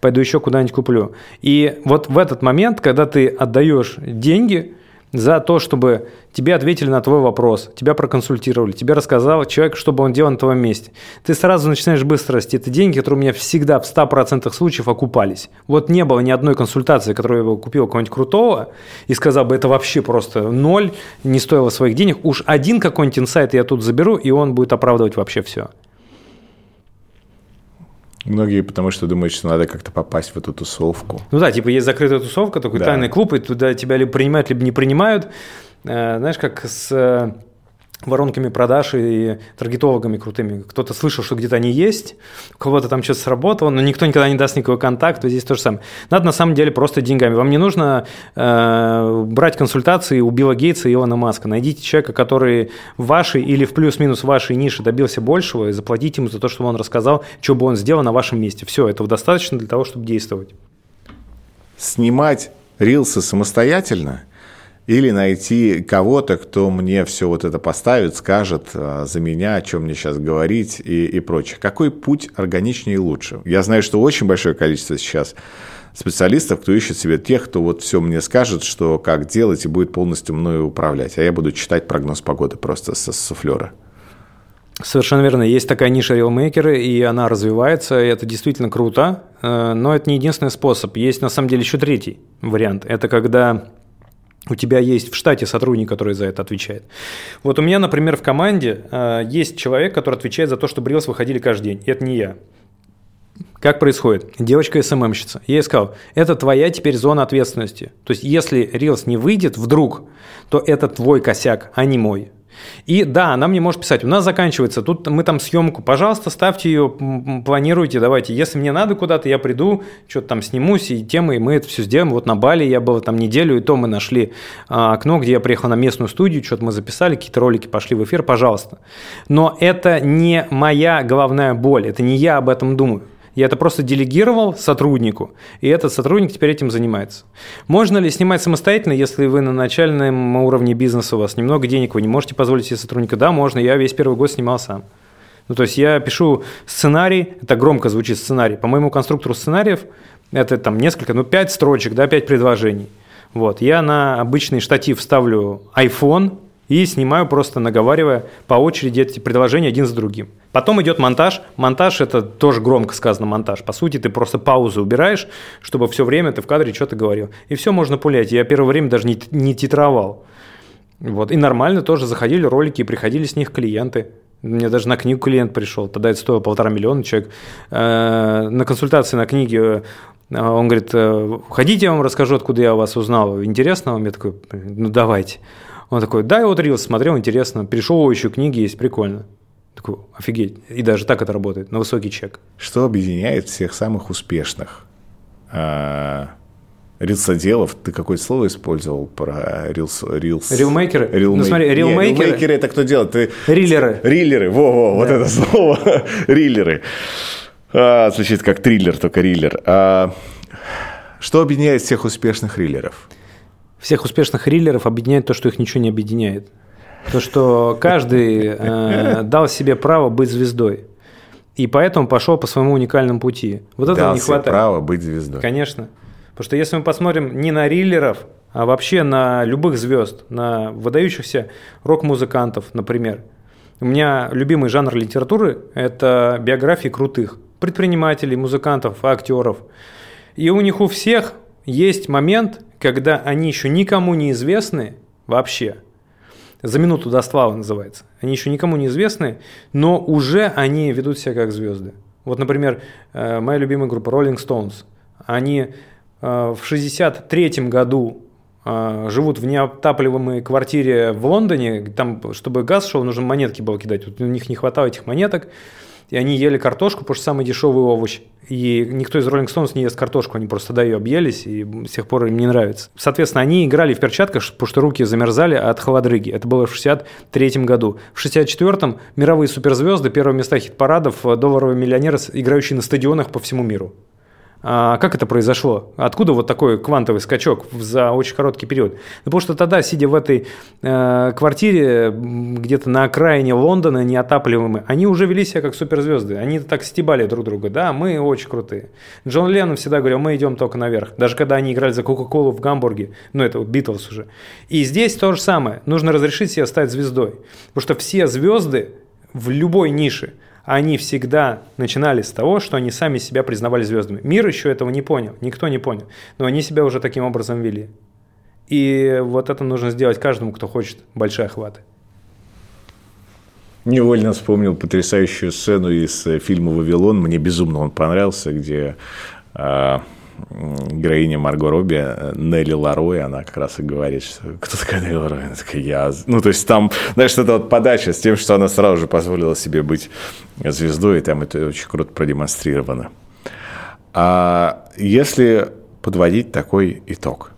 пойду еще куда-нибудь куплю. И вот в этот момент, когда ты отдаешь деньги, за то, чтобы тебе ответили на твой вопрос, тебя проконсультировали, тебе рассказал человек, что бы он делал на твоем месте. Ты сразу начинаешь быстро расти. Это деньги, которые у меня всегда в 100% случаев окупались. Вот не было ни одной консультации, которую я бы купил кого-нибудь крутого и сказал бы, это вообще просто ноль, не стоило своих денег. Уж один какой-нибудь инсайт я тут заберу, и он будет оправдывать вообще все. Многие потому что думают, что надо как-то попасть в эту тусовку. Ну да, типа есть закрытая тусовка, такой да. тайный клуб, и туда тебя либо принимают, либо не принимают. Э, знаешь, как с э, воронками продаж и таргетологами крутыми. Кто-то слышал, что где-то они есть, у кого-то там что-то сработало, но никто никогда не даст никакой контакт, здесь то же самое. Надо на самом деле просто деньгами. Вам не нужно э, брать консультации у Билла Гейтса и Илона Маска. Найдите человека, который в вашей или в плюс-минус вашей нише добился большего, и заплатите ему за то, что он рассказал, что бы он сделал на вашем месте. Все, этого достаточно для того, чтобы действовать. Снимать рилсы самостоятельно – или найти кого-то, кто мне все вот это поставит, скажет а, за меня, о чем мне сейчас говорить и, и прочее. Какой путь органичнее и лучше? Я знаю, что очень большое количество сейчас специалистов, кто ищет себе тех, кто вот все мне скажет, что как делать и будет полностью мною управлять. А я буду читать прогноз погоды просто со суфлера. Совершенно верно. Есть такая ниша рилмейкеры, и она развивается, и это действительно круто, э, но это не единственный способ. Есть на самом деле еще третий вариант. Это когда у тебя есть в штате сотрудник, который за это отвечает. Вот у меня, например, в команде э, есть человек, который отвечает за то, чтобы Reels выходили каждый день. И это не я. Как происходит? Девочка СММщица. Я ей сказал, это твоя теперь зона ответственности. То есть, если Reels не выйдет вдруг, то это твой косяк, а не мой. И да, она мне может писать, у нас заканчивается, тут мы там съемку, пожалуйста, ставьте ее, планируйте, давайте. Если мне надо куда-то, я приду, что-то там снимусь, и темы, и мы это все сделаем. Вот на Бали я был там неделю, и то мы нашли а, окно, где я приехал на местную студию, что-то мы записали, какие-то ролики пошли в эфир, пожалуйста. Но это не моя головная боль, это не я об этом думаю. Я это просто делегировал сотруднику, и этот сотрудник теперь этим занимается. Можно ли снимать самостоятельно, если вы на начальном уровне бизнеса, у вас немного денег, вы не можете позволить себе сотрудника? Да, можно, я весь первый год снимал сам. Ну, то есть я пишу сценарий, это громко звучит сценарий, по моему конструктору сценариев это там несколько, ну, пять строчек, да, пять предложений. Вот, я на обычный штатив ставлю iPhone, и снимаю просто наговаривая по очереди эти предложения один за другим. Потом идет монтаж. Монтаж – это тоже громко сказано монтаж. По сути, ты просто паузу убираешь, чтобы все время ты в кадре что-то говорил. И все можно пулять. Я первое время даже не, не титровал. Вот. И нормально тоже заходили ролики, и приходили с них клиенты. Мне даже на книгу клиент пришел, тогда это стоило полтора миллиона человек. Э, на консультации на книге э, он говорит, «Э, хотите, я вам расскажу, откуда я вас узнал. Интересно вам? Я такой, ну давайте. Он такой, да, я вот Рилс смотрел, интересно. Перешел, еще книги есть, прикольно. Такой, офигеть. И даже так это работает, на высокий чек. Что объединяет всех самых успешных а, рилсоделов? Ты какое слово использовал про рилс? рилс... Рилмейкеры? Рилмей... Ну смотри, рилмейкеры... рилмейкеры это кто делает? Ты... Риллеры. Риллеры, во-во, да. вот это слово. Риллеры. А, звучит как триллер, только риллер. А, что объединяет всех успешных риллеров? Всех успешных риллеров объединяет то, что их ничего не объединяет. То, что каждый э, дал себе право быть звездой. И поэтому пошел по своему уникальному пути. Вот этого дал не хватает. право быть звездой. Конечно. Потому что если мы посмотрим не на риллеров, а вообще на любых звезд, на выдающихся рок-музыкантов, например. У меня любимый жанр литературы – это биографии крутых предпринимателей, музыкантов, актеров. И у них у всех есть момент, когда они еще никому не известны вообще, за минуту до славы называется, они еще никому не известны, но уже они ведут себя как звезды. Вот, например, э, моя любимая группа Rolling Stones, они э, в 63 году э, живут в неотапливаемой квартире в Лондоне, там, чтобы газ шел, нужно монетки было кидать, вот у них не хватало этих монеток, и они ели картошку, потому что самый дешевый овощ. И никто из Rolling Stones не ест картошку, они просто тогда ее объелись, и с тех пор им не нравится. Соответственно, они играли в перчатках, потому что руки замерзали от холодрыги. Это было в 63 году. В 64-м мировые суперзвезды, первые места хит-парадов, долларовые миллионеры, играющие на стадионах по всему миру. А как это произошло? Откуда вот такой квантовый скачок за очень короткий период? Ну, потому что тогда, сидя в этой э, квартире где-то на окраине Лондона, неотапливаемой, они уже вели себя как суперзвезды. Они так стебали друг друга. Да, мы очень крутые. Джон Леннон всегда говорил, мы идем только наверх. Даже когда они играли за Кока-Колу в Гамбурге, ну это Битлз уже. И здесь то же самое. Нужно разрешить себе стать звездой. Потому что все звезды в любой нише – они всегда начинали с того, что они сами себя признавали звездами. Мир еще этого не понял, никто не понял, но они себя уже таким образом вели. И вот это нужно сделать каждому, кто хочет большие охваты. Невольно вспомнил потрясающую сцену из э, фильма «Вавилон». Мне безумно он понравился, где а, героиня Марго Робби, э, Нелли Ларой, она как раз и говорит, что кто такая Нелли Ларой? Она такая, я... Ну, то есть там, знаешь, это вот подача с тем, что она сразу же позволила себе быть звездой, и там это очень круто продемонстрировано. А если подводить такой итог,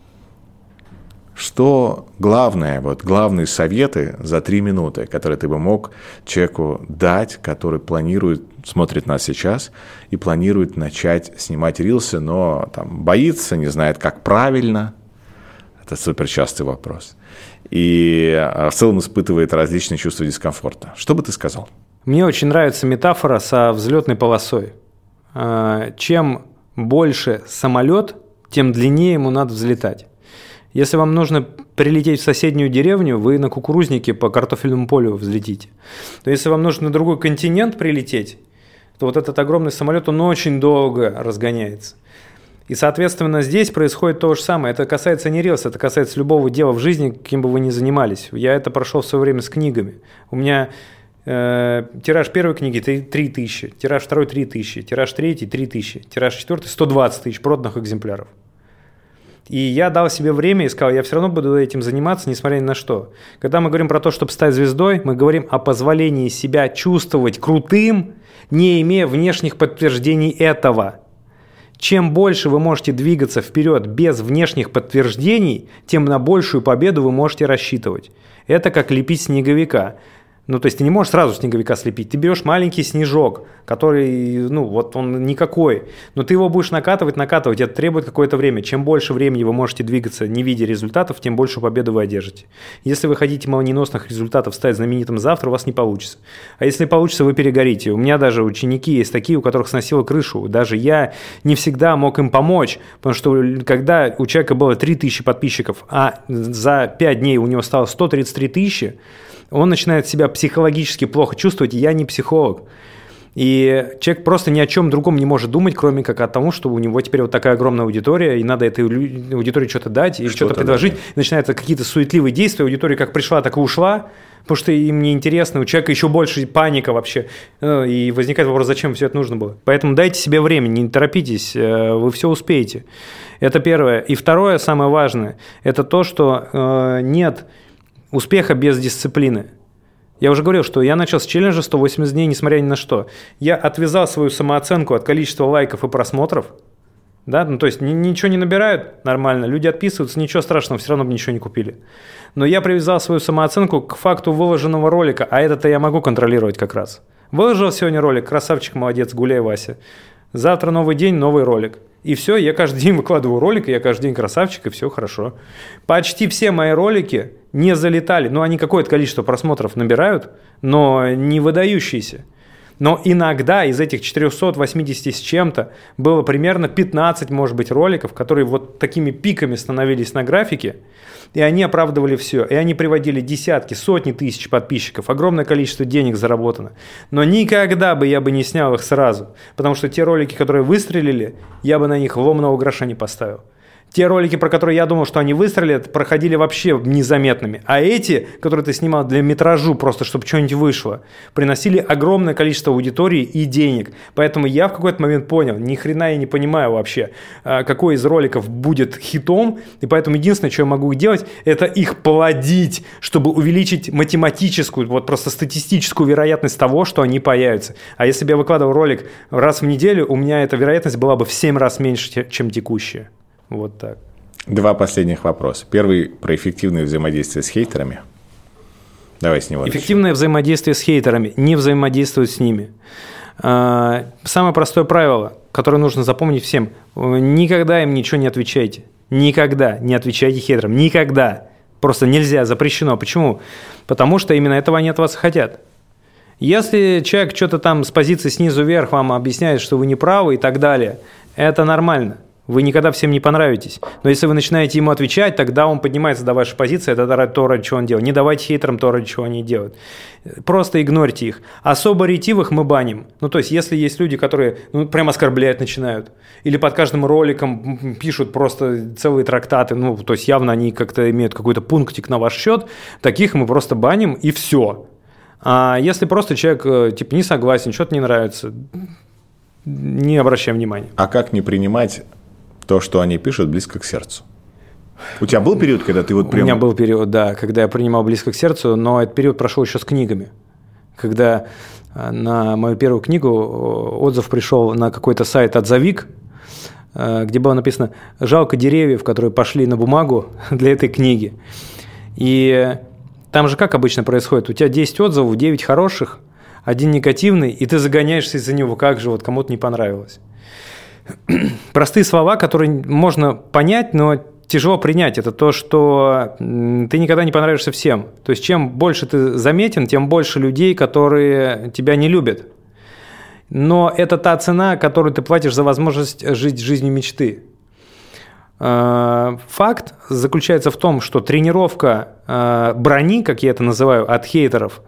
что главное, вот главные советы за три минуты, которые ты бы мог человеку дать, который планирует, смотрит нас сейчас и планирует начать снимать рилсы, но там боится, не знает, как правильно. Это супер частый вопрос. И а, в целом испытывает различные чувства дискомфорта. Что бы ты сказал? Мне очень нравится метафора со взлетной полосой. А, чем больше самолет, тем длиннее ему надо взлетать. Если вам нужно прилететь в соседнюю деревню, вы на кукурузнике по картофельному полю взлетите. Но если вам нужно на другой континент прилететь, то вот этот огромный самолет, он очень долго разгоняется. И, соответственно, здесь происходит то же самое. Это касается не рилс, это касается любого дела в жизни, каким бы вы ни занимались. Я это прошел в свое время с книгами. У меня э, тираж первой книги 3 тысячи, тираж второй 3 тысячи, тираж третий 3 тысячи, тираж четвертый 120 тысяч проданных экземпляров. И я дал себе время и сказал, я все равно буду этим заниматься, несмотря ни на что. Когда мы говорим про то, чтобы стать звездой, мы говорим о позволении себя чувствовать крутым, не имея внешних подтверждений этого. Чем больше вы можете двигаться вперед без внешних подтверждений, тем на большую победу вы можете рассчитывать. Это как лепить снеговика. Ну, то есть ты не можешь сразу снеговика слепить. Ты берешь маленький снежок, который, ну, вот он никакой. Но ты его будешь накатывать, накатывать. Это требует какое-то время. Чем больше времени вы можете двигаться, не видя результатов, тем больше победу вы одержите. Если вы хотите молниеносных результатов стать знаменитым завтра, у вас не получится. А если получится, вы перегорите. У меня даже ученики есть такие, у которых сносило крышу. Даже я не всегда мог им помочь, потому что когда у человека было 3000 подписчиков, а за 5 дней у него стало 133 тысячи, он начинает себя психологически плохо чувствовать, и я не психолог. И человек просто ни о чем другом не может думать, кроме как о том, что у него теперь вот такая огромная аудитория, и надо этой аудитории что-то дать и что-то, что предложить. Да. Начинаются какие-то суетливые действия, аудитория как пришла, так и ушла, потому что им не интересно, у человека еще больше паника вообще. Э, и возникает вопрос, зачем все это нужно было. Поэтому дайте себе время, не торопитесь, э, вы все успеете. Это первое. И второе, самое важное, это то, что э, нет успеха без дисциплины. Я уже говорил, что я начал с челленджа 180 дней, несмотря ни на что. Я отвязал свою самооценку от количества лайков и просмотров. Да? Ну, то есть ничего не набирают нормально, люди отписываются, ничего страшного, все равно бы ничего не купили. Но я привязал свою самооценку к факту выложенного ролика, а это-то я могу контролировать как раз. Выложил сегодня ролик, красавчик, молодец, гуляй, Вася. Завтра новый день, новый ролик. И все, я каждый день выкладываю ролик, я каждый день красавчик, и все хорошо. Почти все мои ролики не залетали. Ну, они какое-то количество просмотров набирают, но не выдающиеся. Но иногда из этих 480 с чем-то было примерно 15, может быть, роликов, которые вот такими пиками становились на графике, и они оправдывали все. И они приводили десятки, сотни тысяч подписчиков, огромное количество денег заработано. Но никогда бы я бы не снял их сразу, потому что те ролики, которые выстрелили, я бы на них ломного гроша не поставил. Те ролики, про которые я думал, что они выстрелят, проходили вообще незаметными. А эти, которые ты снимал для метражу, просто чтобы что-нибудь вышло, приносили огромное количество аудитории и денег. Поэтому я в какой-то момент понял, ни хрена я не понимаю вообще, а, какой из роликов будет хитом. И поэтому единственное, что я могу делать, это их плодить, чтобы увеличить математическую, вот просто статистическую вероятность того, что они появятся. А если бы я выкладывал ролик раз в неделю, у меня эта вероятность была бы в 7 раз меньше, чем текущая. Вот так. Два последних вопроса. Первый про эффективное взаимодействие с хейтерами. Давай с него Эффективное начнем. взаимодействие с хейтерами. Не взаимодействовать с ними. А, самое простое правило, которое нужно запомнить всем. Никогда им ничего не отвечайте. Никогда не отвечайте хейтерам. Никогда. Просто нельзя, запрещено. Почему? Потому что именно этого они от вас хотят. Если человек что-то там с позиции снизу вверх вам объясняет, что вы не правы и так далее, это нормально. Вы никогда всем не понравитесь. Но если вы начинаете ему отвечать, тогда он поднимается до вашей позиции, это то, ради чего он делает. Не давайте хейтерам то, ради чего они делают. Просто игнорьте их. Особо ретивых мы баним. Ну, то есть, если есть люди, которые ну, прям оскорблять начинают, или под каждым роликом пишут просто целые трактаты, ну, то есть, явно они как-то имеют какой-то пунктик на ваш счет, таких мы просто баним, и все. А если просто человек, э, типа, не согласен, что-то не нравится, не обращаем внимания. А как не принимать то, что они пишут, близко к сердцу. У тебя был период, когда ты вот прям... У меня был период, да, когда я принимал близко к сердцу, но этот период прошел еще с книгами. Когда э, на мою первую книгу э, отзыв пришел на какой-то сайт «Отзовик», э, где было написано «Жалко деревьев, которые пошли на бумагу для этой книги». И там же как обычно происходит? У тебя 10 отзывов, 9 хороших, один негативный, и ты загоняешься из-за него, как же вот кому-то не понравилось. простые слова, которые можно понять, но тяжело принять. Это то, что ты никогда не понравишься всем. То есть чем больше ты заметен, тем больше людей, которые тебя не любят. Но это та цена, которую ты платишь за возможность жить жизнью мечты. Э, факт заключается в том, что тренировка э, брони, как я это называю, от хейтеров,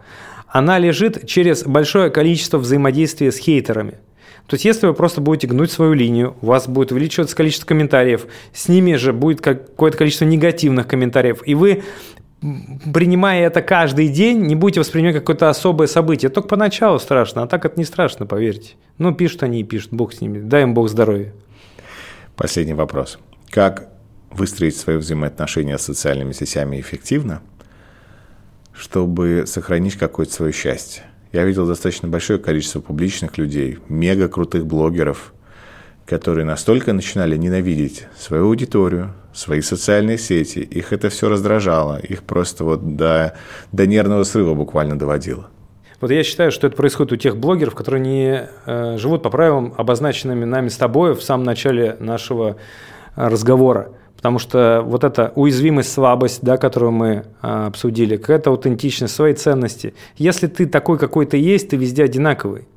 она лежит через большое количество взаимодействия с хейтерами. То есть, если вы просто будете гнуть свою линию, у вас будет увеличиваться количество комментариев, с ними же будет какое-то количество негативных комментариев, и вы принимая это каждый день, не будете воспринимать какое-то особое событие. Только поначалу страшно, а так это не страшно, поверьте. Ну, пишут они и пишут, бог с ними. Дай им бог здоровья. Последний вопрос. Как выстроить свои взаимоотношения с социальными сетями эффективно, чтобы сохранить какое-то свое счастье? Я видел достаточно большое количество публичных людей, мега крутых блогеров, которые настолько начинали ненавидеть свою аудиторию, свои социальные сети, их это все раздражало, их просто вот до, до нервного срыва буквально доводило. Вот я считаю, что это происходит у тех блогеров, которые не э, живут по правилам, обозначенными нами с тобой в самом начале нашего э, разговора. Потому что вот эта уязвимость, слабость, да, которую мы э, обсудили, какая-то аутентичность, свои ценности. Если ты такой, какой ты есть, ты везде одинаковый.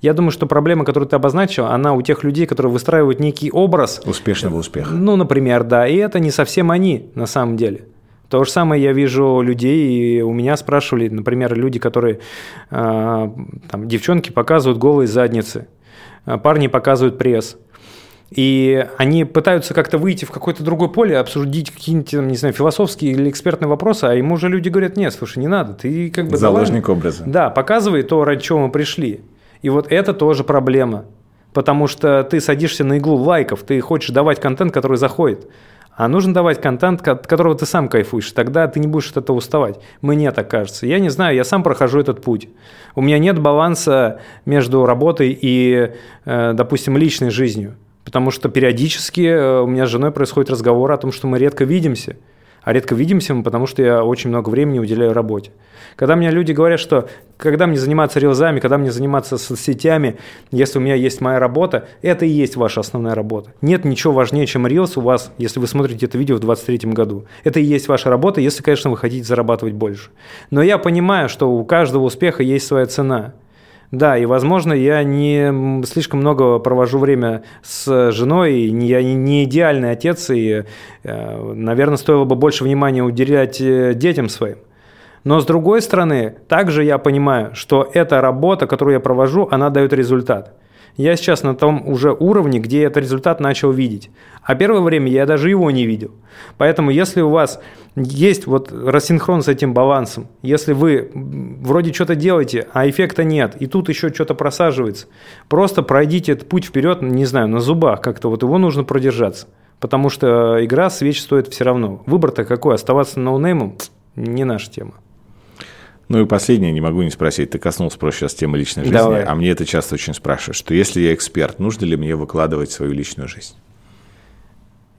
Я думаю, что проблема, которую ты обозначил, она у тех людей, которые выстраивают некий образ. Успешного успеха. Ну, например, да. И это не совсем они на самом деле. То же самое я вижу людей, и у меня спрашивали, например, люди, которые, э, там, девчонки показывают голые задницы, а парни показывают пресс. И они пытаются как-то выйти в какое-то другое поле, обсудить какие-нибудь, не знаю, философские или экспертные вопросы, а ему уже люди говорят, нет, слушай, не надо, ты как бы... Заложник давай, образа. Да, показывай то, ради чего мы пришли. И вот это тоже проблема. Потому что ты садишься на иглу лайков, ты хочешь давать контент, который заходит. А нужно давать контент, от которого ты сам кайфуешь. Тогда ты не будешь от этого уставать. Мне так кажется. Я не знаю, я сам прохожу этот путь. У меня нет баланса между работой и, э, допустим, личной жизнью. Потому что периодически э, у меня с женой происходит разговор о том, что мы редко видимся. А редко видимся мы, потому что я очень много времени уделяю работе. Когда мне люди говорят, что когда мне заниматься рилзами, когда мне заниматься соцсетями, если у меня есть моя работа, это и есть ваша основная работа. Нет ничего важнее, чем рилс у вас, если вы смотрите это видео в 2023 году. Это и есть ваша работа, если, конечно, вы хотите зарабатывать больше. Но я понимаю, что у каждого успеха есть своя цена. Да, и, возможно, я не слишком много провожу время с женой, я не идеальный отец, и, э, наверное, стоило бы больше внимания уделять э, детям своим. Но с другой стороны, также я понимаю, что эта работа, которую я провожу, она дает результат. Я сейчас на том уже уровне, где я этот результат начал видеть. А первое время я даже его не видел. Поэтому если у вас есть вот рассинхрон с этим балансом, если вы вроде что-то делаете, а эффекта нет, и тут еще что-то просаживается, просто пройдите этот путь вперед, не знаю, на зубах как-то, вот его нужно продержаться. Потому что игра свеч стоит все равно. Выбор-то какой? Оставаться ноунеймом – не наша тема. Ну и последнее, не могу не спросить, ты коснулся просто сейчас темы личной жизни, Давай. а мне это часто очень спрашивают, что если я эксперт, нужно ли мне выкладывать свою личную жизнь?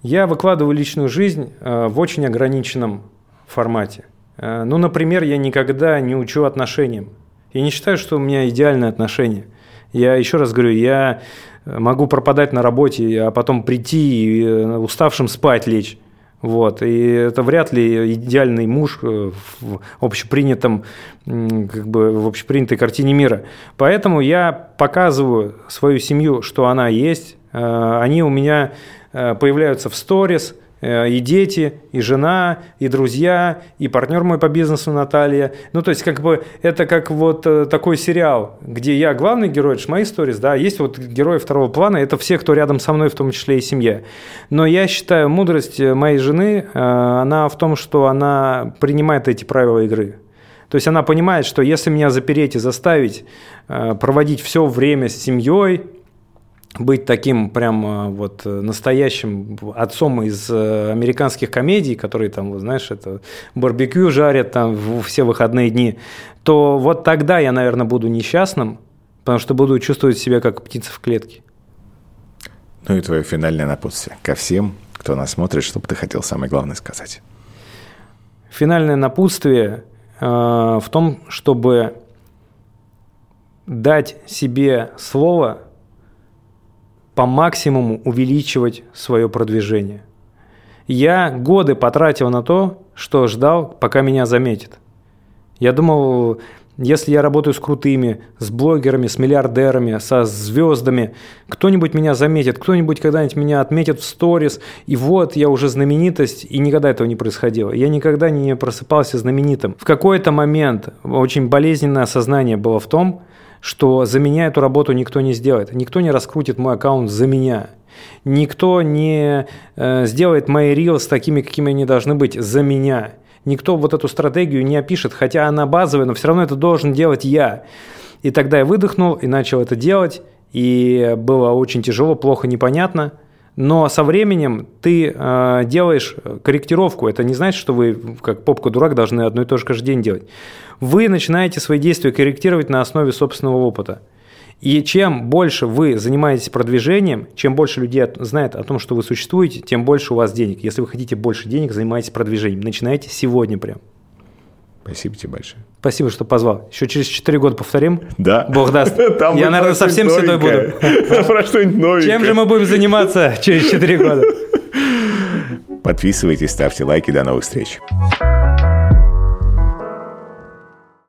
Я выкладываю личную жизнь э, в очень ограниченном формате. Э, ну, например, я никогда не учу отношениям. Я не считаю, что у меня идеальные отношения. Я еще раз говорю, я могу пропадать на работе, а потом прийти и э, уставшим спать лечь. Вот. И это вряд ли идеальный муж э, в общепринятом, как бы в общепринятой картине мира. Поэтому я показываю свою семью, что она есть. Э, они у меня э, появляются в сторис, и дети, и жена, и друзья, и партнер мой по бизнесу Наталья. Ну, то есть, как бы, это как вот э, такой сериал, где я главный герой, это же мои сторис, да, есть вот герои второго плана, это все, кто рядом со мной, в том числе и семья. Но я считаю, мудрость моей жены, э, она в том, что она принимает эти правила игры. То есть она понимает, что если меня запереть и заставить проводить все время с семьей, быть таким прям э, вот э, настоящим отцом из э, американских комедий, которые там, знаешь, это барбекю жарят там все выходные дни, то вот тогда я, наверное, буду несчастным, потому что буду чувствовать себя как птица в клетке. Ну и твое финальное напутствие ко всем, кто нас смотрит, что бы ты хотел самое главное сказать? Финальное напутствие э, в том, чтобы дать себе слово – по максимуму увеличивать свое продвижение. Я годы потратил на то, что ждал, пока меня заметят. Я думал, Если я работаю с крутыми, с блогерами, с миллиардерами, со звездами, кто-нибудь меня заметит, кто-нибудь когда-нибудь меня отметит в сторис, и вот я уже знаменитость, и никогда этого не происходило. Я никогда не просыпался знаменитым. В какой-то момент очень болезненное осознание было в том, что за меня эту работу никто не сделает. Никто не раскрутит мой аккаунт за меня. Никто не э, сделает мои рилс такими, какими они должны быть за меня. Никто вот эту стратегию не опишет, хотя она базовая, но все равно это должен делать я. И тогда я выдохнул и начал это делать, и было очень тяжело, плохо, непонятно. Но со временем ты э, делаешь корректировку. Это не значит, что вы, как попка-дурак, должны одно и то же каждый день делать. Вы начинаете свои действия корректировать на основе собственного опыта. И чем больше вы занимаетесь продвижением, чем больше людей знает о том, что вы существуете, тем больше у вас денег. Если вы хотите больше денег, занимайтесь продвижением. Начинайте сегодня прям. Спасибо тебе большое. Спасибо, что позвал. Еще через 4 года повторим. Да. Бог даст. Там Я, наверное, совсем седой буду. Про что-нибудь новенькое. Чем же мы будем заниматься через 4 года? Подписывайтесь, ставьте лайки. До новых встреч.